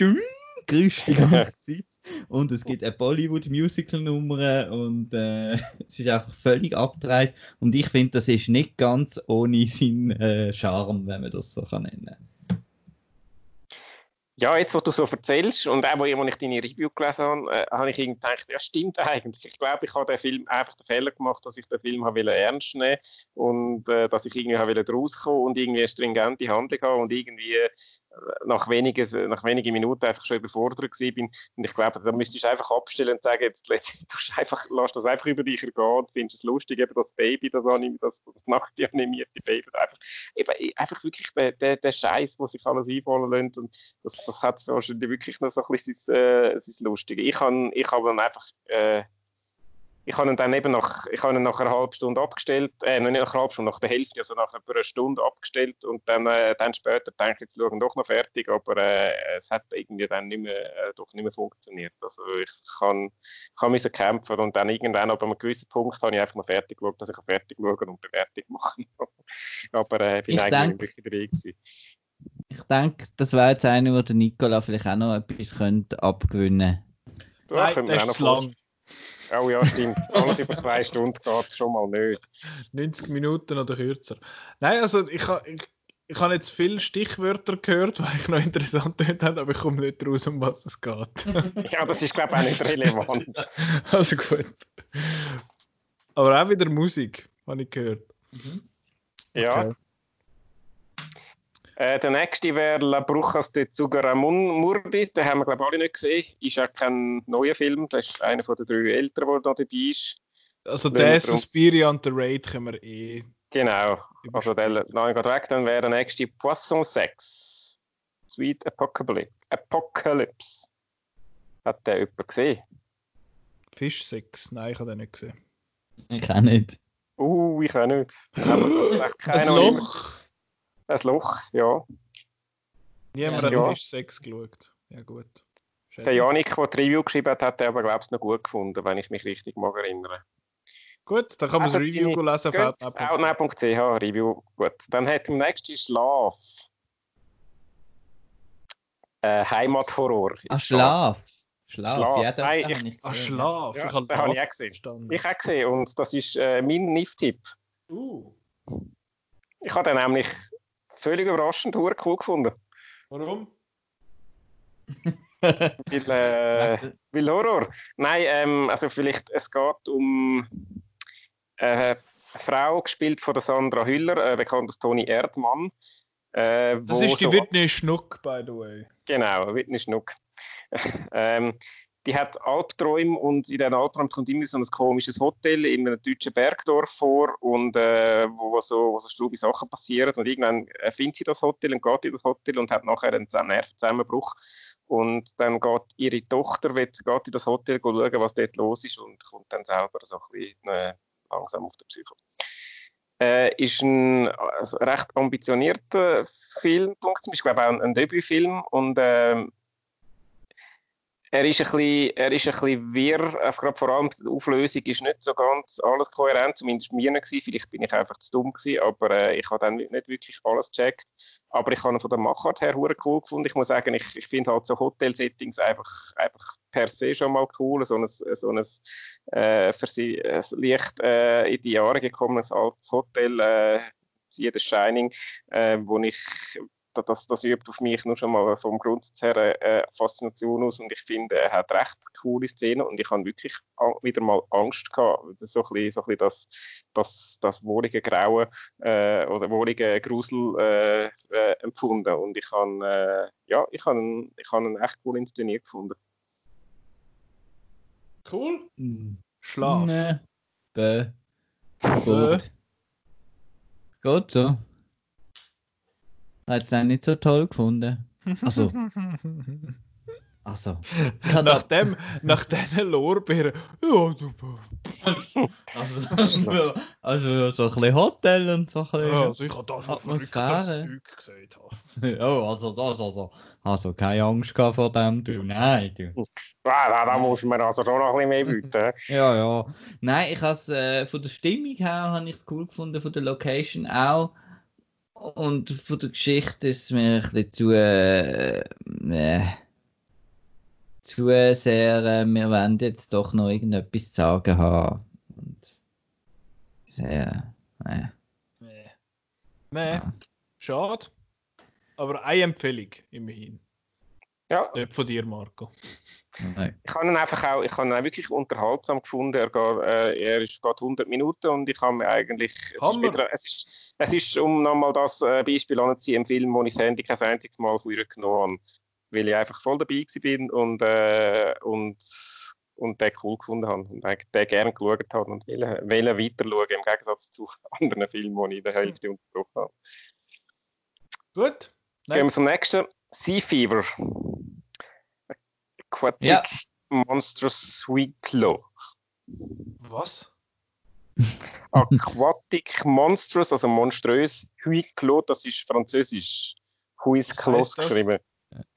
S2: ding, grüßt die ganze Zeit. Und es gibt eine Bollywood-Musical-Nummer und äh, es ist einfach völlig abgedreht. Und ich finde, das ist nicht ganz ohne seinen äh, Charme, wenn man das so kann nennen
S3: ja, jetzt, wo du so erzählst und auch, wo ich deine Review gelesen habe, äh, habe ich gedacht, ja, stimmt eigentlich. Ich glaube, ich habe den Film einfach den Fehler gemacht, dass ich den Film habe ernst nehmen und äh, dass ich irgendwie habe rauskommen und irgendwie eine stringente Handlung haben und irgendwie nach wenigen, nach wenigen Minuten einfach schon überfordert bin. Und ich glaube, da müsstest du einfach abstellen und sagen, jetzt du einfach, lass das einfach über dich ergehen und findest es lustig, eben das Baby, das, das, das nackte animierte Baby, einfach, eben, einfach wirklich der, der, der Scheiß, wo sich alles einfallen lässt und das, das hat wahrscheinlich wirklich noch so ein bisschen sein, äh, sein Lustige. Ich habe ich hab dann einfach äh, ich habe ihn dann eben nach, ich habe ihn nach einer halben Stunde abgestellt, äh, nicht nach einer halben Stunde, nach der Hälfte, also nach einer Stunde abgestellt und dann, äh, dann später denke ich, jetzt schauen doch noch fertig, aber äh, es hat irgendwie dann nicht mehr, äh, doch nicht mehr funktioniert. Also ich kann, kann müssen kämpfen und dann irgendwann ab einem gewissen Punkt habe ich einfach noch fertig geschaut, dass ich fertig schauen und Bewertung machen Aber äh, bin ich eigentlich denk, drin gewesen.
S2: Ich denke, das wäre jetzt einer, wo der Nikola vielleicht auch noch etwas könnte abgewinnen
S1: könnte. Nein, das ist zu lang.
S3: Oh ja, stimmt. Alles über zwei Stunden geht schon mal nicht.
S1: 90 Minuten oder kürzer. Nein, also ich habe ich, ich hab jetzt viele Stichwörter gehört, die ich noch interessant haben, aber ich komme nicht raus, um was es geht.
S3: ja, das ist glaube ich auch nicht relevant.
S1: also gut. Aber auch wieder Musik, habe ich gehört.
S3: Mhm. Ja. Äh, der nächste wäre La Brujas de Zugaramurdi. Den haben wir, glaube ich, alle nicht gesehen. Ist auch kein neuer Film. Das ist einer von den drei Älteren, der da dabei ist.
S1: Also der Suspiria und der Raid können wir eh.
S3: Genau. Also der nein, geht weg. Dann wäre der nächste Poisson 6. Sweet Apocalypse. Apocalypse. Hat der jemand gesehen?
S1: Fisch 6? Nein, ich habe den nicht gesehen.
S2: Ich auch nicht.
S3: Uh, ich auch nicht.
S1: das Loch.
S3: Das Loch, ja.
S1: Niemand ja, hat ja. Fisch 6 geschaut. Ja, gut.
S3: Schön. Der Janik, der die Review geschrieben hat, hat er aber, glaube ich, noch gut gefunden, wenn ich mich richtig mag erinnern.
S1: Gut, dann kann man also das Review lesen auf
S3: outnow.ch. Review. Gut, dann hat im nächsten Schlaf. Äh, Heimathorror.
S2: Ah, Schlaf.
S3: Schlaf. Schlaf.
S2: Ja,
S3: Nein,
S1: ich, ich, ah, Schlaf.
S3: Ja, ich habe hab ich auch gesehen. Verstanden. Ich auch gesehen und das ist äh, mein NIF-Tipp.
S1: Uh.
S3: Ich habe den nämlich völlig überraschend cool gefunden.
S1: Warum?
S3: weil, äh, weil Horror. Nein, ähm, also vielleicht, es geht um äh, eine Frau, gespielt von der Sandra Hüller, äh, bekannt als Toni Erdmann.
S1: Äh, das ist die so Whitney Schnuck, by the way.
S3: Genau, Whitney Schnuck. ähm, die hat Albträume und in diesen Albträumen kommt immer so ein komisches Hotel in einem deutschen Bergdorf vor und äh, wo, so, wo so strube Sachen passieren und irgendwann findet sie das Hotel und geht in das Hotel und hat nachher einen Nervenzusammenbruch und dann geht ihre Tochter wird, geht in das Hotel schauen, was dort los ist und kommt dann selber so ein bisschen äh, langsam auf der Psycho. Äh, ist ein also recht ambitionierter Film, ich glaube auch ein, ein Debütfilm und äh, er ist ein bisschen, er ist ein bisschen wirr, äh, gerade vor allem die Auflösung ist nicht so ganz alles kohärent, zumindest mir nicht gewesen. vielleicht bin ich einfach zu dumm gewesen, aber äh, ich habe dann nicht, wirklich alles gecheckt. Aber ich habe von der Machart her cool gefunden. Ich muss sagen, ich, ich finde halt so Hotel-Settings einfach, einfach per se schon mal cool. So ein, so ein äh, für sie ein leicht äh, in die Jahre gekommenes altes Hotel, äh, jedes Shining, äh, wo ich das, das übt auf mich nur schon mal vom Grundsatz her äh, Faszination aus und ich finde, er hat recht coole Szenen und ich habe wirklich wieder mal Angst gehabt, so ein bisschen, so ein bisschen das, das, das wohlige Grauen äh, oder wohlige Grusel äh, äh, empfunden und ich habe, äh, ja, ich habe, ich habe ihn echt cool inszeniert gefunden.
S1: Cool. Hm. Schlaf.
S2: Nee. Bäh. Gut. Gut so. Hat es dann nicht so toll gefunden. Also. Also.
S1: Nach, dem, nach diesen Lorbeeren. Ja, du.
S2: Also, also, so ein bisschen Hotel und so ein bisschen.
S1: Ja, also ich habe da schon verrücktes Zeug gesagt.
S2: ja, also das, also. Also keine Angst vor dem, du. Nein, du.
S3: Ja, da, da muss man also schon noch ein bisschen mehr bieten.
S2: ja, ja. Nein, ich habe es äh, von der Stimmung her habe ich es cool gefunden, von der Location auch. Und von der Geschichte ist es mir ein bisschen zu, äh, äh, zu sehr, äh, wir wollen jetzt doch noch irgendetwas zu sagen haben. Und sehr, äh.
S1: Nee. Nee, ja. schade. Aber eine Empfehlung immerhin.
S3: Ja.
S1: Nicht von dir, Marco.
S3: Nein. Ich habe ihn einfach auch, ich habe ihn wirklich unterhaltsam gefunden. Er, geht, äh, er ist gerade 100 Minuten und ich habe mir eigentlich, es ist, wieder, es, ist, es ist, um nochmal das äh, Beispiel anzuziehen, im Film, wo ich das Handy kein einziges Mal früher genommen habe, weil ich einfach voll dabei bin und, äh, und, und den cool gefunden habe und den gerne geschaut habe und will, will weiter schauen, im Gegensatz zu anderen Filmen, die ich in der Hälfte unterbrochen habe.
S1: Gut.
S3: Gehen wir zum nächsten. Sea Fever. Aquatic ja. Monstrous Weeklo.
S1: Was?
S3: Aquatic Monstrous, also monströs. Huiclo, das ist französisch. Huisclos geschrieben.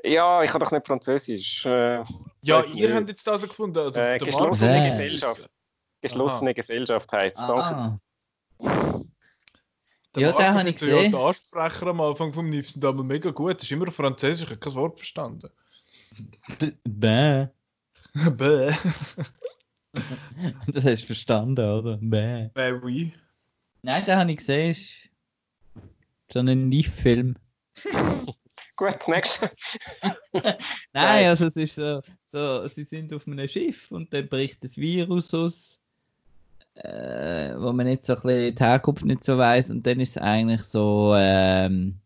S3: Ja, ich habe doch nicht französisch. Äh,
S1: ja, ihr nicht. habt jetzt das gefunden. Also
S3: äh, geschlossene Gesellschaft. Geschlossene Aha. Gesellschaft heißt es. Danke.
S1: Der ja, den habe ich gesehen. Ja, der Ansprecher am Anfang vom NIF sind aber mega gut. Das ist immer Französisch, ich habe kein Wort verstanden.
S2: Bäh.
S1: Bäh.
S2: das hast du verstanden, oder? Bäh.
S1: Bäh, oui.
S2: Nein, den habe ich gesehen. Ist so ein NIF-Film.
S3: Gut, nächster.
S2: Nein, also es ist so, so, sie sind auf einem Schiff und dann bricht das Virus aus äh, wo man nicht so ein bisschen die Herkunft nicht so weiß und dann ist es eigentlich so ähm,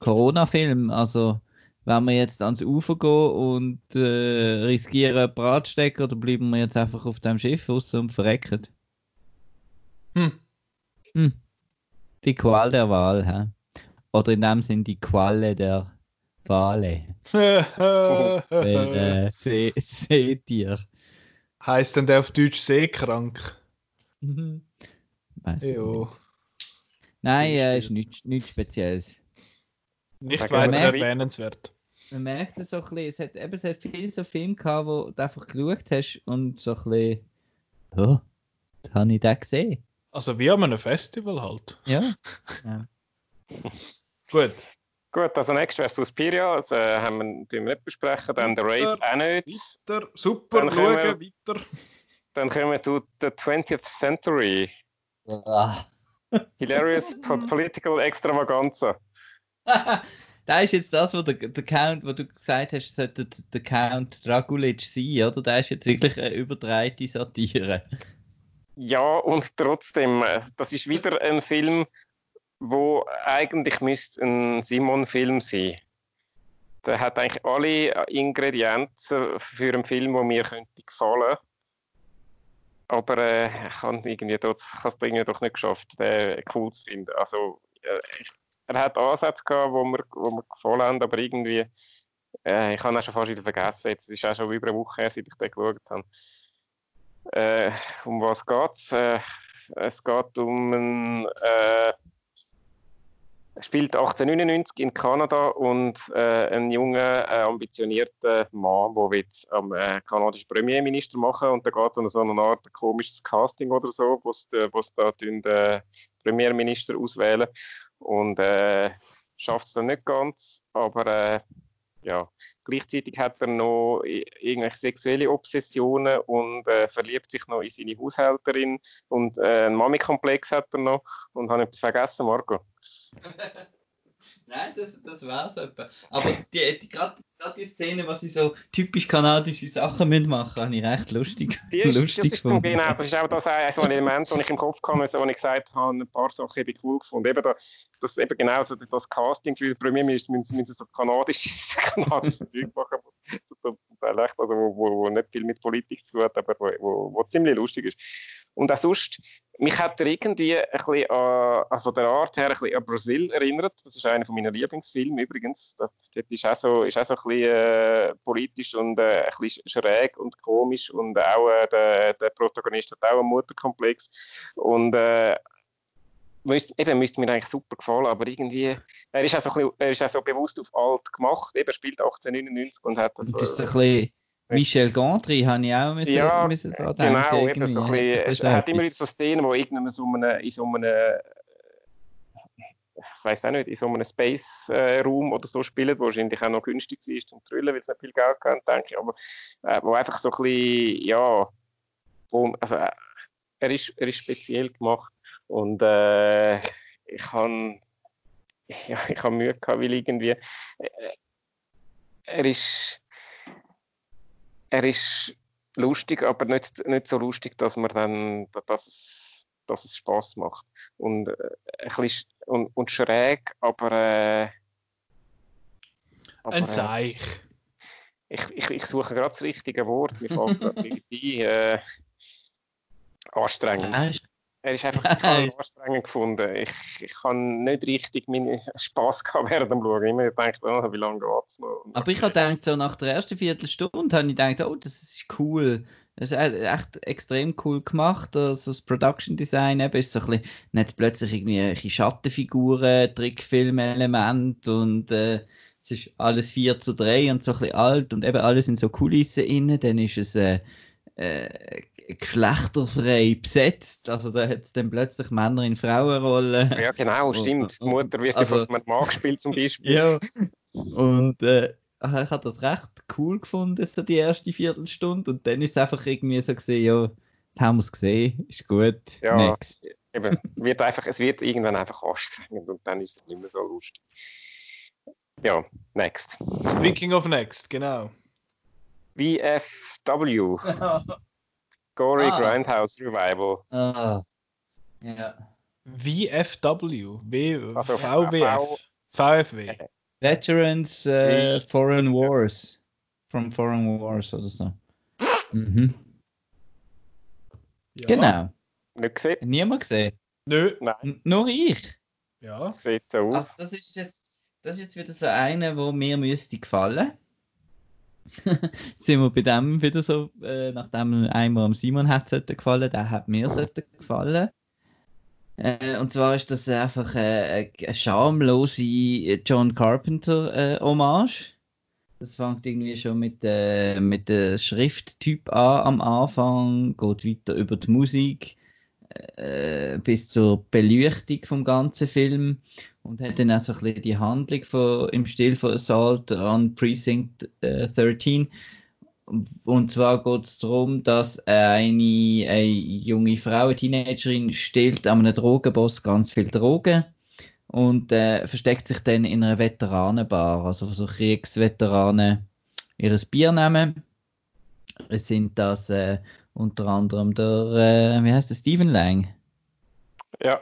S2: Corona-Film. Also, wenn wir jetzt ans Ufer gehen und äh, riskieren, anzustecken, oder bleiben wir jetzt einfach auf dem Schiff raus und verrecken? Hm. Hm. Die Qual der Wahl, hä? Oder in dem Sinn die Qualle der Wale. Weil, äh, See Seetier.
S1: Heißt denn der auf Deutsch seekrank?
S2: Mhm. Weiss es nicht. Nein, äh, ist nichts, nichts Spezielles.
S1: Nicht weiter erwähnenswert.
S2: Man merkt es so ein bisschen, es hat, eben, es hat viele so Filme gehabt, wo du einfach geschaut hast und so ein bisschen, oh, da habe ich den gesehen.
S1: Also wie an einem Festival halt.
S2: Ja. ja.
S1: Gut.
S3: Gut, also nächstes wäre Suspiria, also äh, haben wir, wir nicht besprechen, dann The Raid auch nicht.
S1: Weiter, super, dann schauen, wir, weiter.
S3: Dann kommen wir zu The 20th Century.
S2: Ja.
S3: Hilarious Political Extravaganza.
S2: da ist jetzt das, wo der, der Count, wo du gesagt hast, sollte der Count Dragulic sein, oder? Da ist jetzt wirklich eine überdrehte Satire.
S3: Ja, und trotzdem, äh, das ist wieder ein Film, wo eigentlich müsste ein Simon-Film sein. Der hat eigentlich alle Ingredienzen für einen Film, der mir könnte gefallen. Aber äh, ich habe irgendwie dort, es irgendwie doch nicht geschafft, den cool zu finden. Also äh, er hat Ansätze gehabt, wo mir, wo mir gefallen haben, aber irgendwie, äh, ich habe ihn schon fast wieder vergessen. Jetzt ist auch schon über eine Woche her, seit ich den geschaut habe. Äh, um was geht es? Äh, es geht um einen äh, spielt 1899 in Kanada und äh, ein junger, äh, ambitionierter Mann, der jetzt am äh, kanadischen Premierminister machen und da geht dann so eine Art komisches Casting oder so, wo sie da den äh, Premierminister auswählen und äh, schafft es dann nicht ganz, aber äh, ja, gleichzeitig hat er noch irgendwelche sexuelle Obsessionen und äh, verliebt sich noch in seine Haushälterin und äh, einen Mami-Komplex hat er noch und hat etwas vergessen, Marco.
S2: Nein, das, das es etwa. Aber die, die, gerade, die Szene, was sie so typisch kanadische Sachen machen müssen, habe ich recht lustig.
S3: Die ist, lustig das, ist zum, genau, das ist auch das ein, so ein Element, das ich im Kopf hatte, wo ich gesagt habe, ein paar Sachen habe ich cool gefunden. Eben da, das eben genau so das Casting für die Premierminister müssen, müssen so kanadisches, kanadisches Zeug machen, also wo, wo, wo, nicht viel mit Politik zu tun hat, aber wo, wo, wo ziemlich lustig ist. Und auch sonst, mich hat er irgendwie ein bisschen an, also der Art her ein bisschen an Brasil erinnert. Das ist einer meiner Lieblingsfilme übrigens. Das, das ist, auch so, ist auch so ein bisschen äh, politisch und äh, ein bisschen schräg und komisch und auch äh, der, der, Protagonist hat auch einen Mutterkomplex und äh, müsste, eben müsste mir eigentlich super gefallen, aber irgendwie, er ist auch so, bisschen, er ist auch so bewusst auf alt gemacht, eben spielt 1899 und hat
S2: das, das ist ein bisschen Michel Gondry habe ich auch müssen,
S3: ja, müssen da genau, denken. Eben so ein bisschen, er hat immer wieder so Szenen, wo irgendwann so einem, in so einem ich weiß auch nicht, in so einem Space-Raum oder so spielen, wo wahrscheinlich auch noch günstig ist zum Trüllen, weil es nicht viel Geld hat, denke ich, aber äh, wo einfach so ein bisschen, ja, wo, also äh, er, ist, er ist speziell gemacht und äh, ich habe ja, ich habe Mühe gehabt, weil irgendwie äh, er ist er ist lustig, aber nicht, nicht so lustig, dass man dann, dass es, dass es Spaß macht. Und, äh, ein bisschen, und, und schräg, aber, äh,
S1: aber ein Zeich.
S3: Äh, ich, ich, ich suche gerade das richtige Wort, mir fällt gerade ein. Äh, anstrengend er ist einfach total anstrengend gefunden. Ich, ich habe nicht richtig meinen Spass gehabt während dem Schauen. Immer gedacht, oh, wie lange geht es noch?
S2: Aber ich habe gedacht, so nach der ersten Viertelstunde habe ich gedacht, oh, das ist cool. Das ist echt extrem cool gemacht. Also das Production Design eben ist so ein bisschen, nicht plötzlich irgendwie Schattenfiguren, Trickfilm-Element und äh, es ist alles 4 zu 3 und so ein bisschen alt und eben alles in so Kulissen innen. Dann ist es äh, äh, geschlechterfrei besetzt. Also da hat es dann plötzlich Männer in Frauenrollen.
S3: Ja, genau, stimmt. Die Mutter wird also, von einem Mann gespielt zum Beispiel.
S2: ja. Und äh, ich habe das recht cool gefunden, so die erste Viertelstunde. Und dann ist es einfach irgendwie so gesehen, ja, jetzt haben wir es gesehen, ist gut, ja, next.
S3: Eben, wird einfach, es wird irgendwann einfach anstrengend und dann ist es nicht mehr so lustig. Ja, next.
S1: Speaking of next, genau.
S3: VFW. Gory ah. Grindhouse Revival.
S2: Ah. Ja.
S1: VFW. W also VWF. VFW.
S2: Veterans äh, Foreign Wars. From Foreign Wars oder so. Mhm. Ja. Genau.
S3: Nicht gesehen?
S2: Niemand gesehen?
S1: Nö.
S2: Nein. nur ich?
S1: Ja.
S3: Sieht so aus.
S2: Also das ist jetzt, das ist jetzt wieder so einer, wo mir müsste gefallen. sind wir bei dem wieder so, äh, nachdem einmal am Simon hat gefallen, der hat mir gefallen. Äh, und zwar ist das einfach äh, eine schamlose John Carpenter äh, Hommage. Das fängt irgendwie schon mit, äh, mit dem Schrifttyp an am Anfang, geht weiter über die Musik äh, bis zur Beleuchtung vom ganzen Film und hat dann auch so ein bisschen die Handlung von, im Stil von Assault on Precinct äh, 13. Und zwar geht es darum, dass eine, eine junge Frau, eine Teenagerin, stiehlt an einem Drogenboss ganz viel Drogen und äh, versteckt sich dann in einer Veteranenbar, also so Kriegsveteranen ihres Bier nehmen. Es sind das äh, unter anderem der, äh, wie heißt der, Stephen Lang?
S3: Ja.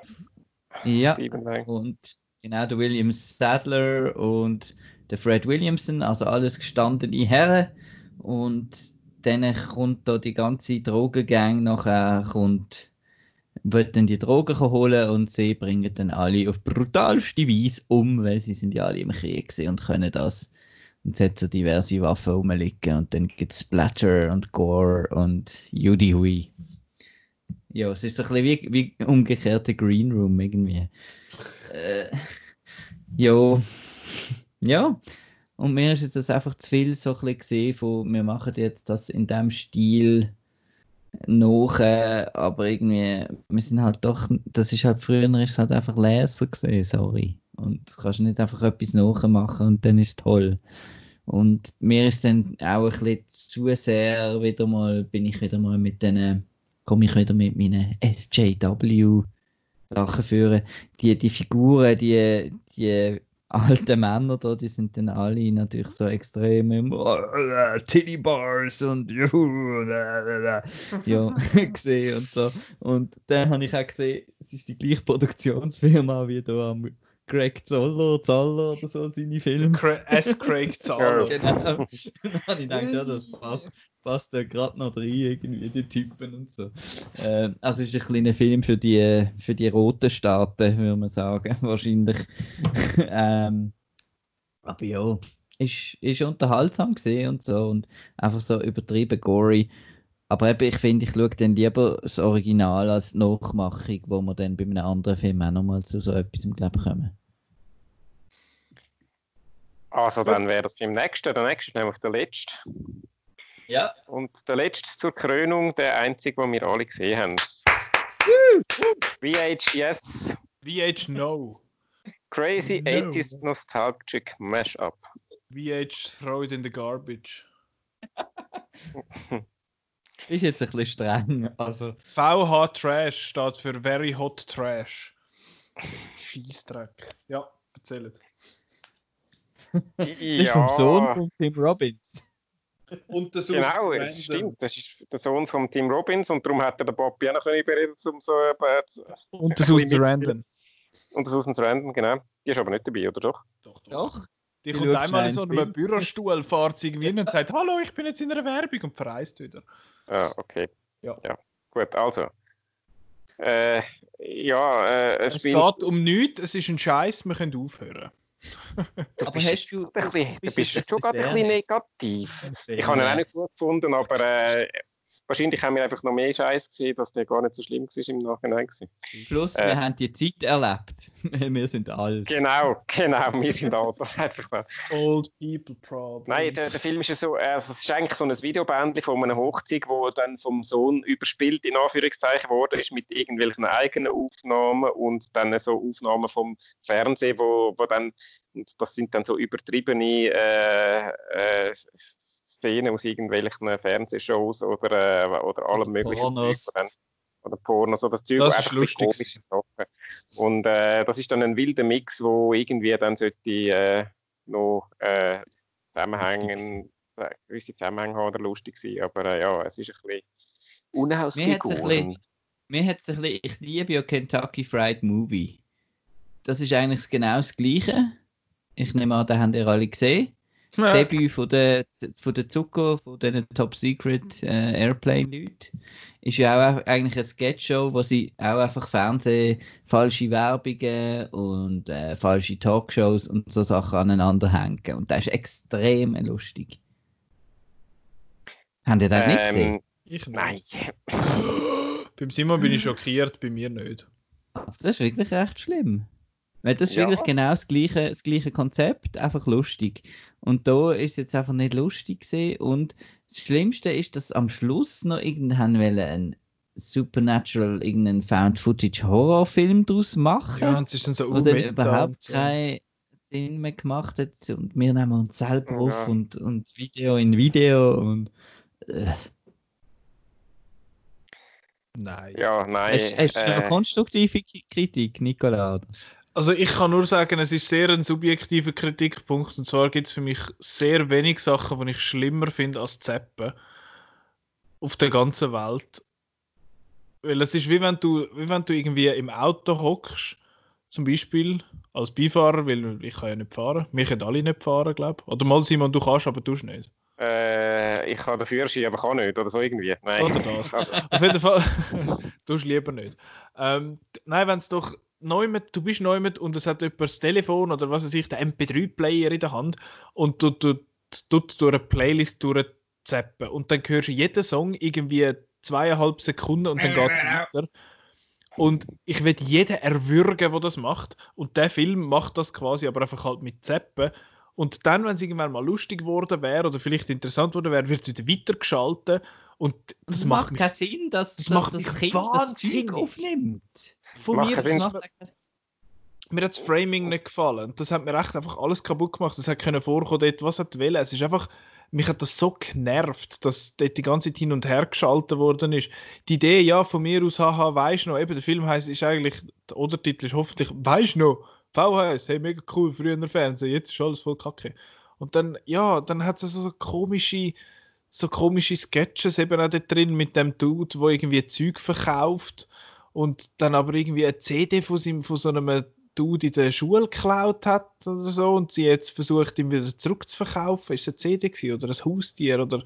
S2: Ja. Stephen Lang. Und genau, der William Sadler und der Fred Williamson, also alles gestandene Herren. Und dann kommt da die ganze Drogengang nachher, kommt, wird dann die Drogen holen und sie bringen dann alle auf brutalste Weise um, weil sie sind ja alle im Krieg und können das und es hat so diverse Waffen rumliegen und dann gibt es Splatter und Gore und Judy Hui. Ja, es ist so ein bisschen wie, wie umgekehrte Green Room irgendwie. Äh, ja. ja. Und mir ist jetzt das einfach zu viel so ein bisschen gesehen von, wir machen jetzt das in dem Stil noch, äh, aber irgendwie, wir sind halt doch, das ist halt früher ist halt einfach Laser gesehen, sorry. Und du kannst nicht einfach etwas nachmachen und dann ist es toll. Und mir ist dann auch ein bisschen zu sehr wieder mal, bin ich wieder mal mit denen, komme ich wieder mit meinen SJW Sachen führen. Die, die Figuren, die, die alten Männer da, die sind dann alle natürlich so extrem im oh, Titty Bars und ja, gesehen und so. Und dann habe ich auch gesehen, es ist die gleiche Produktionsfirma wie da am Greg Zoller, Zoller oder so, seine Filme.
S1: S. Craig Zoller.
S2: genau. Dann habe ich gedacht, ja, das passt, passt ja gerade noch rein, irgendwie, die Typen und so. Äh, also ist ein kleiner Film für die, für die roten Staaten, würde man sagen, wahrscheinlich. ähm, aber ja, ist, ist unterhaltsam gesehen und so und einfach so übertrieben gory. Aber eben, ich finde, ich schaue dann lieber das Original als die Nachmachung, wo wir dann bei einem anderen Film auch nochmal zu so etwas im Glaube kommen.
S3: Also dann wäre das beim nächsten. Der nächste ist nämlich der letzte.
S2: Ja.
S3: Und der letzte zur Krönung, der einzige, den wir alle gesehen haben. VHS.
S1: VH No.
S3: Crazy no. 80s Nostalgic Mashup.
S1: VH Throw it in the garbage.
S2: Ist jetzt ein bisschen streng. Also.
S1: VH Trash steht für Very Hot Trash. Scheißdreck. Ja, erzählt.
S2: Ja. ist vom Sohn von Tim Robbins.
S3: Und der genau, das stimmt. Das ist der Sohn von Tim Robbins und darum hat er den Bobby auch noch überreden, um so äh,
S1: Und der Susan Sarandon.
S3: Und der Susan Sarandon, genau. Die ist aber nicht dabei, oder doch?
S1: Doch, doch. doch. Die, die kommt einmal in so einem Bürostuhl, fährt sie irgendwie und sagt, hallo, ich bin jetzt in einer Werbung und verreist wieder.
S3: Ah, okay.
S1: Ja.
S3: ja. Gut, also. Äh, ja, äh,
S1: es geht um nichts, es ist ein Scheiß, wir können aufhören.
S3: Aber hast du. Ein bisschen, du bist schon gerade ein bisschen negativ. Ich habe ihn auch nicht gut gefunden, aber äh, wahrscheinlich haben wir einfach noch mehr Scheiß gesehen, dass der gar nicht so schlimm war im Nachhinein. Gewesen.
S2: Plus, äh, wir haben die Zeit erlebt. wir sind alt.
S3: Genau, genau, wir sind alt. Das einfach mal.
S1: Old people problems.
S3: Nein, der, der Film ist ja so, also es ist eigentlich so ein Videobändchen von einer Hochzeit, wo dann vom Sohn überspielt, in Anführungszeichen, worden ist mit irgendwelchen eigenen Aufnahmen und dann so Aufnahmen vom Fernsehen, wo, wo dann, das sind dann so übertriebene äh, äh, Szenen aus irgendwelchen Fernsehshows oder, äh, oder allem möglichen.
S2: Pornos.
S3: Zeug, oder Pornos oder
S1: Zeug. Das ist lustig.
S3: Und äh, das ist dann ein wilder Mix, wo irgendwie dann sollte äh, noch äh, Zusammenhängen, äh, gewisse Zusammenhänge haben oder lustig sein. Aber äh, ja, es ist ein bisschen unausgegoren.
S2: Mir hat es ein bisschen, ich liebe ja Kentucky Fried Movie. Das ist eigentlich genau das Gleiche Ich nehme an, den habt ihr alle gesehen. Das ja. Debüt von der, von der Zucker, von den Top Secret äh, Airplane-Leuten, ist ja auch eigentlich eine Sketch-Show, wo sie auch einfach Fernsehen, falsche Werbungen und äh, falsche Talkshows und so Sachen aneinander hängen. Und das ist extrem lustig. Habt ihr das ähm, nicht gesehen?
S1: Ich Nein. Beim Simon bin ich schockiert, bei mir nicht.
S2: Das ist wirklich recht schlimm. Weil das ist ja. wirklich genau das gleiche, das gleiche Konzept, einfach lustig. Und da ist es jetzt einfach nicht lustig gesehen. Und das Schlimmste ist, dass am Schluss noch irgendwann ein Supernatural, irgendeinen Found-Footage-Horrorfilm daraus machen.
S1: Ja, und es ist dann so
S2: Oder überhaupt so. keinen Sinn mehr gemacht hat. Und wir nehmen uns selber ja. auf und, und Video in Video und. Äh.
S3: Nein. Ja, nein.
S2: Hast, hast du äh, eine konstruktive Kritik, Nicola?
S1: Also ich kann nur sagen, es ist sehr ein subjektiver Kritikpunkt und zwar gibt es für mich sehr wenig Sachen, die ich schlimmer finde als Zeppen auf der ganzen Welt. Weil es ist wie wenn du, wie wenn du irgendwie im Auto hockst, zum Beispiel als Beifahrer, weil ich kann ja nicht fahren. Wir können alle nicht fahren, glaube ich. Oder mal Simon, du kannst, aber du nicht.
S3: Äh, ich kann den Führerschein, aber kann nicht, oder so irgendwie.
S1: Nein. Oder das. Auf jeden Fall, du lieber nicht. Ähm, nein, wenn es doch neu du bist neu und es hat jemand das Telefon oder was weiß ich, der MP3-Player in der Hand und du, du, du, du durch eine Playlist durchzappen und dann hörst du jeden Song irgendwie zweieinhalb Sekunden und dann geht es weiter. Und ich will jeden erwürgen, der das macht. Und der Film macht das quasi, aber einfach halt mit Zappen. Und dann, wenn es irgendwann mal lustig geworden wäre oder vielleicht interessant geworden wäre, wird es wieder weitergeschaltet. Und das, das macht,
S2: macht keinen Sinn, dass
S1: das, das macht mich kind wahnsinnig aufnimmt von mir. Das mir hat das Framing nicht gefallen. Das hat mir echt einfach alles kaputt gemacht. Das hat können vorkommen dort, was hat wollen. Es ist einfach, mich hat das so genervt, dass dort die ganze Zeit hin und her geschaltet worden ist. Die Idee, ja, von mir aus, haha, weisst noch, eben der Film heißt, ist eigentlich, der Untertitel ist hoffentlich, weisst noch, VHS, hey, mega cool, früher in der Fernsehen, jetzt ist alles voll kacke. Und dann, ja, dann hat es so komische, so komische Sketches eben auch dort drin mit dem Dude, wo irgendwie Zeug verkauft und dann aber irgendwie eine CD von, seinem, von so einem Dude in der Schule geklaut hat oder so und sie jetzt versucht, ihn wieder zurückzuverkaufen. Ist es eine CD gewesen, oder ein Haustier oder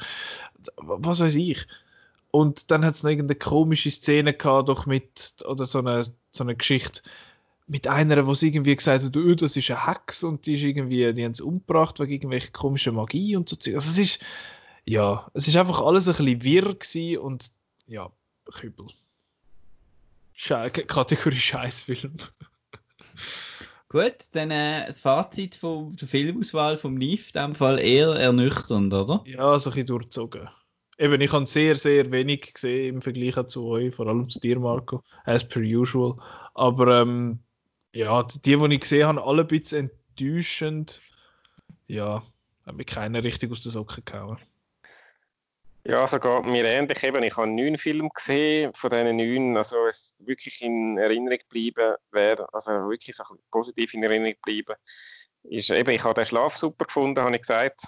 S1: was weiß ich. Und dann hat es noch irgendeine komische Szene gehabt, doch mit, oder so eine, so eine Geschichte mit einer, wo sie irgendwie gesagt hat, oh, das ist eine Hex und die ist irgendwie, die haben sie umgebracht wegen irgendwelcher komischen Magie und so. Also es ist, ja, es ist einfach alles ein bisschen wirr gewesen und ja, Kübel. Sche Kategorie Scheißfilm.
S2: Gut, dann äh, das Fazit von der Filmauswahl vom NIF, in dem Fall eher ernüchternd, oder?
S1: Ja, so ein bisschen durchzogen. Eben, ich habe sehr, sehr wenig gesehen im Vergleich zu euch, vor allem zu dir, Marco, as per usual. Aber ähm, ja, die, die ich gesehen habe, alle ein bisschen enttäuschend. Ja, haben mich keiner richtig aus den Socken gehauen.
S3: Ja, so geht mir ähnlich. Eben, ich habe neun Filme gesehen, von diesen neun, also es wirklich in Erinnerung geblieben wäre, also wirklich so positiv in Erinnerung geblieben, ist eben, ich habe den Schlaf super gefunden, habe ich gesagt.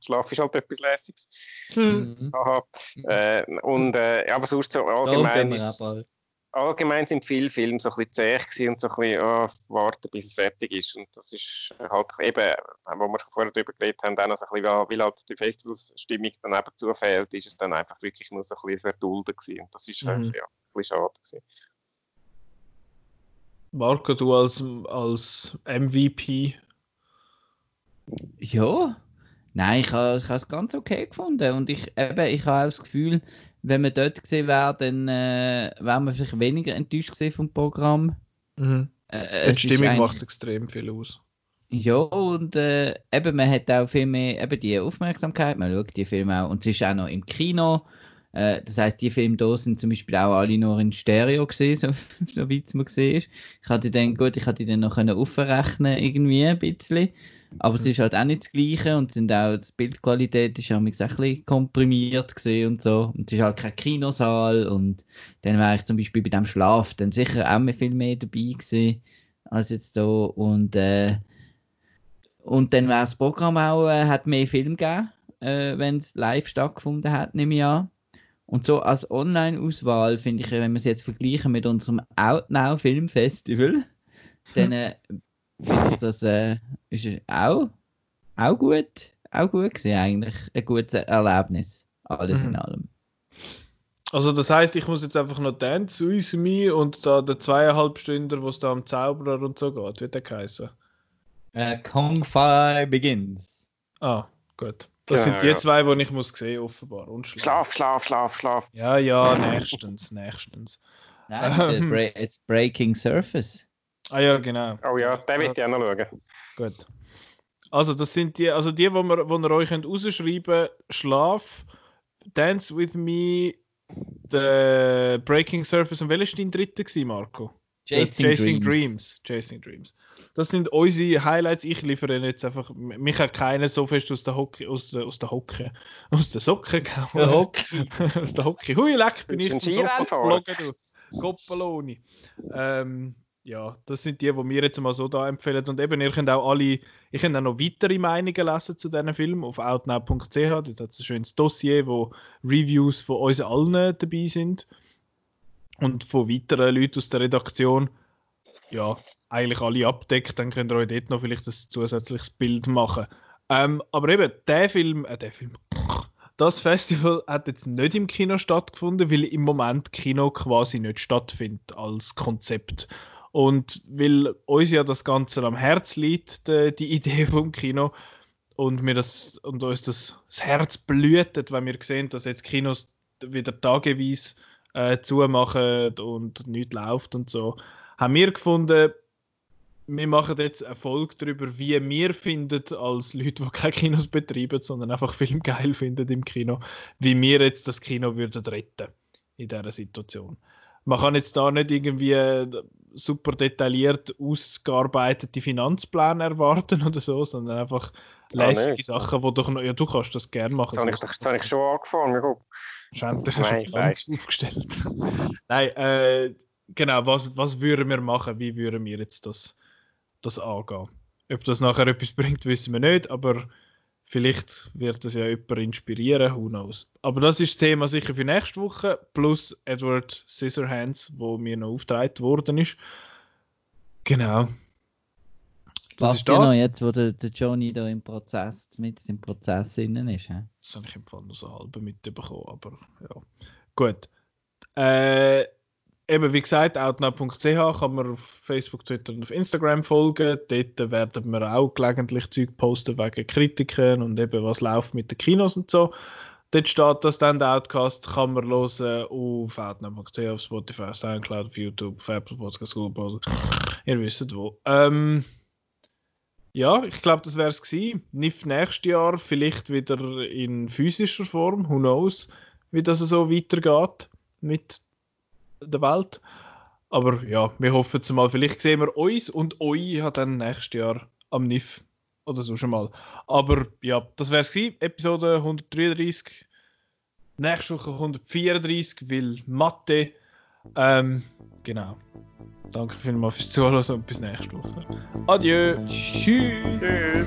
S3: Schlaf ist halt etwas Lässiges. Mhm. Aha. Äh, und, äh, aber sonst so allgemein ist, allgemein sind viele Filme so ein bisschen zäh und so ein bisschen oh, warten, bis es fertig ist. Und das ist halt eben, wo wir vorher darüber geredet haben, dann so ein bisschen, weil halt die Festivalsstimmung dann eben zufällt, ist es dann einfach wirklich nur so ein bisschen Erdulden gewesen. Und das ist mhm. ja, ein bisschen schade gewesen.
S1: Marco, du als, als MVP?
S2: Ja, nein, ich habe es ganz okay gefunden und ich, eben, ich habe auch das Gefühl, wenn wir dort gesehen wäre, dann äh, wären wir vielleicht weniger enttäuscht gesehen vom Programm.
S1: Mhm. Äh, die Stimmung macht extrem viel aus.
S2: Ja, und äh, eben, man hat auch viel mehr eben die Aufmerksamkeit, man schaut die Filme auch, und es ist auch noch im Kino. Äh, das heißt, die Filme da sind zum Beispiel auch alle nur in Stereo gesehen, so, so weit es man gesehen ist. Ich hatte dann, gut, ich hatte dann noch aufrechnen irgendwie ein bisschen. Aber es ist halt auch nicht das Gleiche und sind auch, die Bildqualität ist auch ein bisschen komprimiert gesehen und so. Und es ist halt kein Kinosaal und dann wäre ich zum Beispiel bei dem Schlaf dann sicher auch viel mehr dabei gewesen als jetzt da und äh, und dann wäre das Programm auch, äh, hat mehr Film gegeben, äh, wenn es live stattgefunden hat, nehme ich an. Und so als Online-Auswahl finde ich, wenn wir es jetzt vergleichen mit unserem Outnow Film Festival, dann äh, finde ich das äh, ist auch, auch gut, auch gut gewesen eigentlich. Ein gutes Erlebnis, alles mhm. in allem.
S1: Also das heißt, ich muss jetzt einfach noch Dance with me und da der zweieinhalb Stunden, wo es da am Zauberer und so geht, wird der heißen?
S2: Uh, Kong Fi Begins.
S1: Ah, gut. Das ja, sind die ja. zwei, die ich muss sehen, offenbar. Und
S3: Schlaf, Schlaf, Schlaf, Schlaf.
S1: Ja, ja, nächstens, nächstens.
S2: Nein, Bra it's Breaking Surface.
S1: Ah ja, genau.
S3: Oh ja, den will ich auch noch schauen.
S1: Gut. Also das sind die, also die, wo, wir, wo ihr euch rausschreiben könnt, Schlaf, Dance With Me, The Breaking Surface und welches dein dritter, Marco?
S2: Chasing, Chasing Dreams.
S1: Dreams. Chasing Dreams. Das sind unsere Highlights. Ich liefere jetzt einfach. Mich hat keiner so fest aus der Hocke, aus der, aus der Hocke, aus der Socke gehauen. aus der Hocke. Hui, leck, bin ich vom Sofa geflogen, du. Goppeloni. Ähm, ja, das sind die, die wir jetzt mal so da empfehlen. Und eben, ihr könnt auch alle, ich könnt auch noch weitere Meinungen lesen zu diesen Filmen auf outnow.ch. Dort hat es ein schönes Dossier, wo Reviews von uns allen dabei sind. Und von weiteren Leuten aus der Redaktion. Ja, eigentlich alle abdeckt, dann könnt ihr euch dort noch vielleicht ein zusätzliches Bild machen. Ähm, aber eben, der Film, äh, der Film, das Festival hat jetzt nicht im Kino stattgefunden, weil im Moment Kino quasi nicht stattfindet als Konzept. Und weil uns ja das Ganze am Herz liegt, die, die Idee vom Kino, und, mir das, und uns das, das Herz blühtet, wenn wir sehen, dass jetzt Kinos wieder tageweise äh, zumachen und nichts läuft und so, haben wir gefunden, wir machen jetzt eine Folge darüber, wie wir finden, als Leute, die keine Kinos betreiben, sondern einfach Film geil finden im Kino, wie wir jetzt das Kino würden retten in dieser Situation. Man kann jetzt da nicht irgendwie super detailliert ausgearbeitete Finanzpläne erwarten oder so, sondern einfach lässige ah, Sachen, wo du, ja, du kannst das gerne machen.
S3: Das habe ich, das habe ich schon angefangen, guck.
S1: Wahrscheinlich schon ganz aufgestellt. Nein, äh, genau, was, was würden wir machen? Wie würden wir jetzt das das angehen. Ob das nachher etwas bringt, wissen wir nicht, aber vielleicht wird das ja jemand inspirieren, who knows. Aber das ist das Thema sicher für nächste Woche, plus Edward Scissorhands, wo mir noch aufgetragen worden ist. Genau.
S2: Das ist das. noch jetzt, wo der, der Johnny da im Prozess, mit im Prozess innen ist. He?
S1: Das habe ich im Fall nur so halb mitbekommen, aber ja. Gut. Äh, eben wie gesagt, outnow.ch kann man auf Facebook, Twitter und auf Instagram folgen. Dort werden wir auch gelegentlich Zeug posten wegen Kritiken und eben was läuft mit den Kinos und so. Dort steht das dann, der Outcast kann man hören auf outnow.ch, auf Spotify, Soundcloud, auf YouTube, auf Apple Podcasts, Google Podcasts. Ihr wisst wo. Ähm, ja, ich glaube, das wäre es gewesen. NIF nächstes Jahr, vielleicht wieder in physischer Form, who knows, wie das so weitergeht mit der Welt. Aber ja, wir hoffen es mal. Vielleicht sehen wir uns und euch dann nächstes Jahr am NIF oder so schon mal. Aber ja, das wäre es Episode 133. Nächste Woche 134, weil Mathe. Ähm, genau. Danke vielmals fürs Zuhören und bis nächste Woche. Adieu.
S2: Tschüss. Tschüss.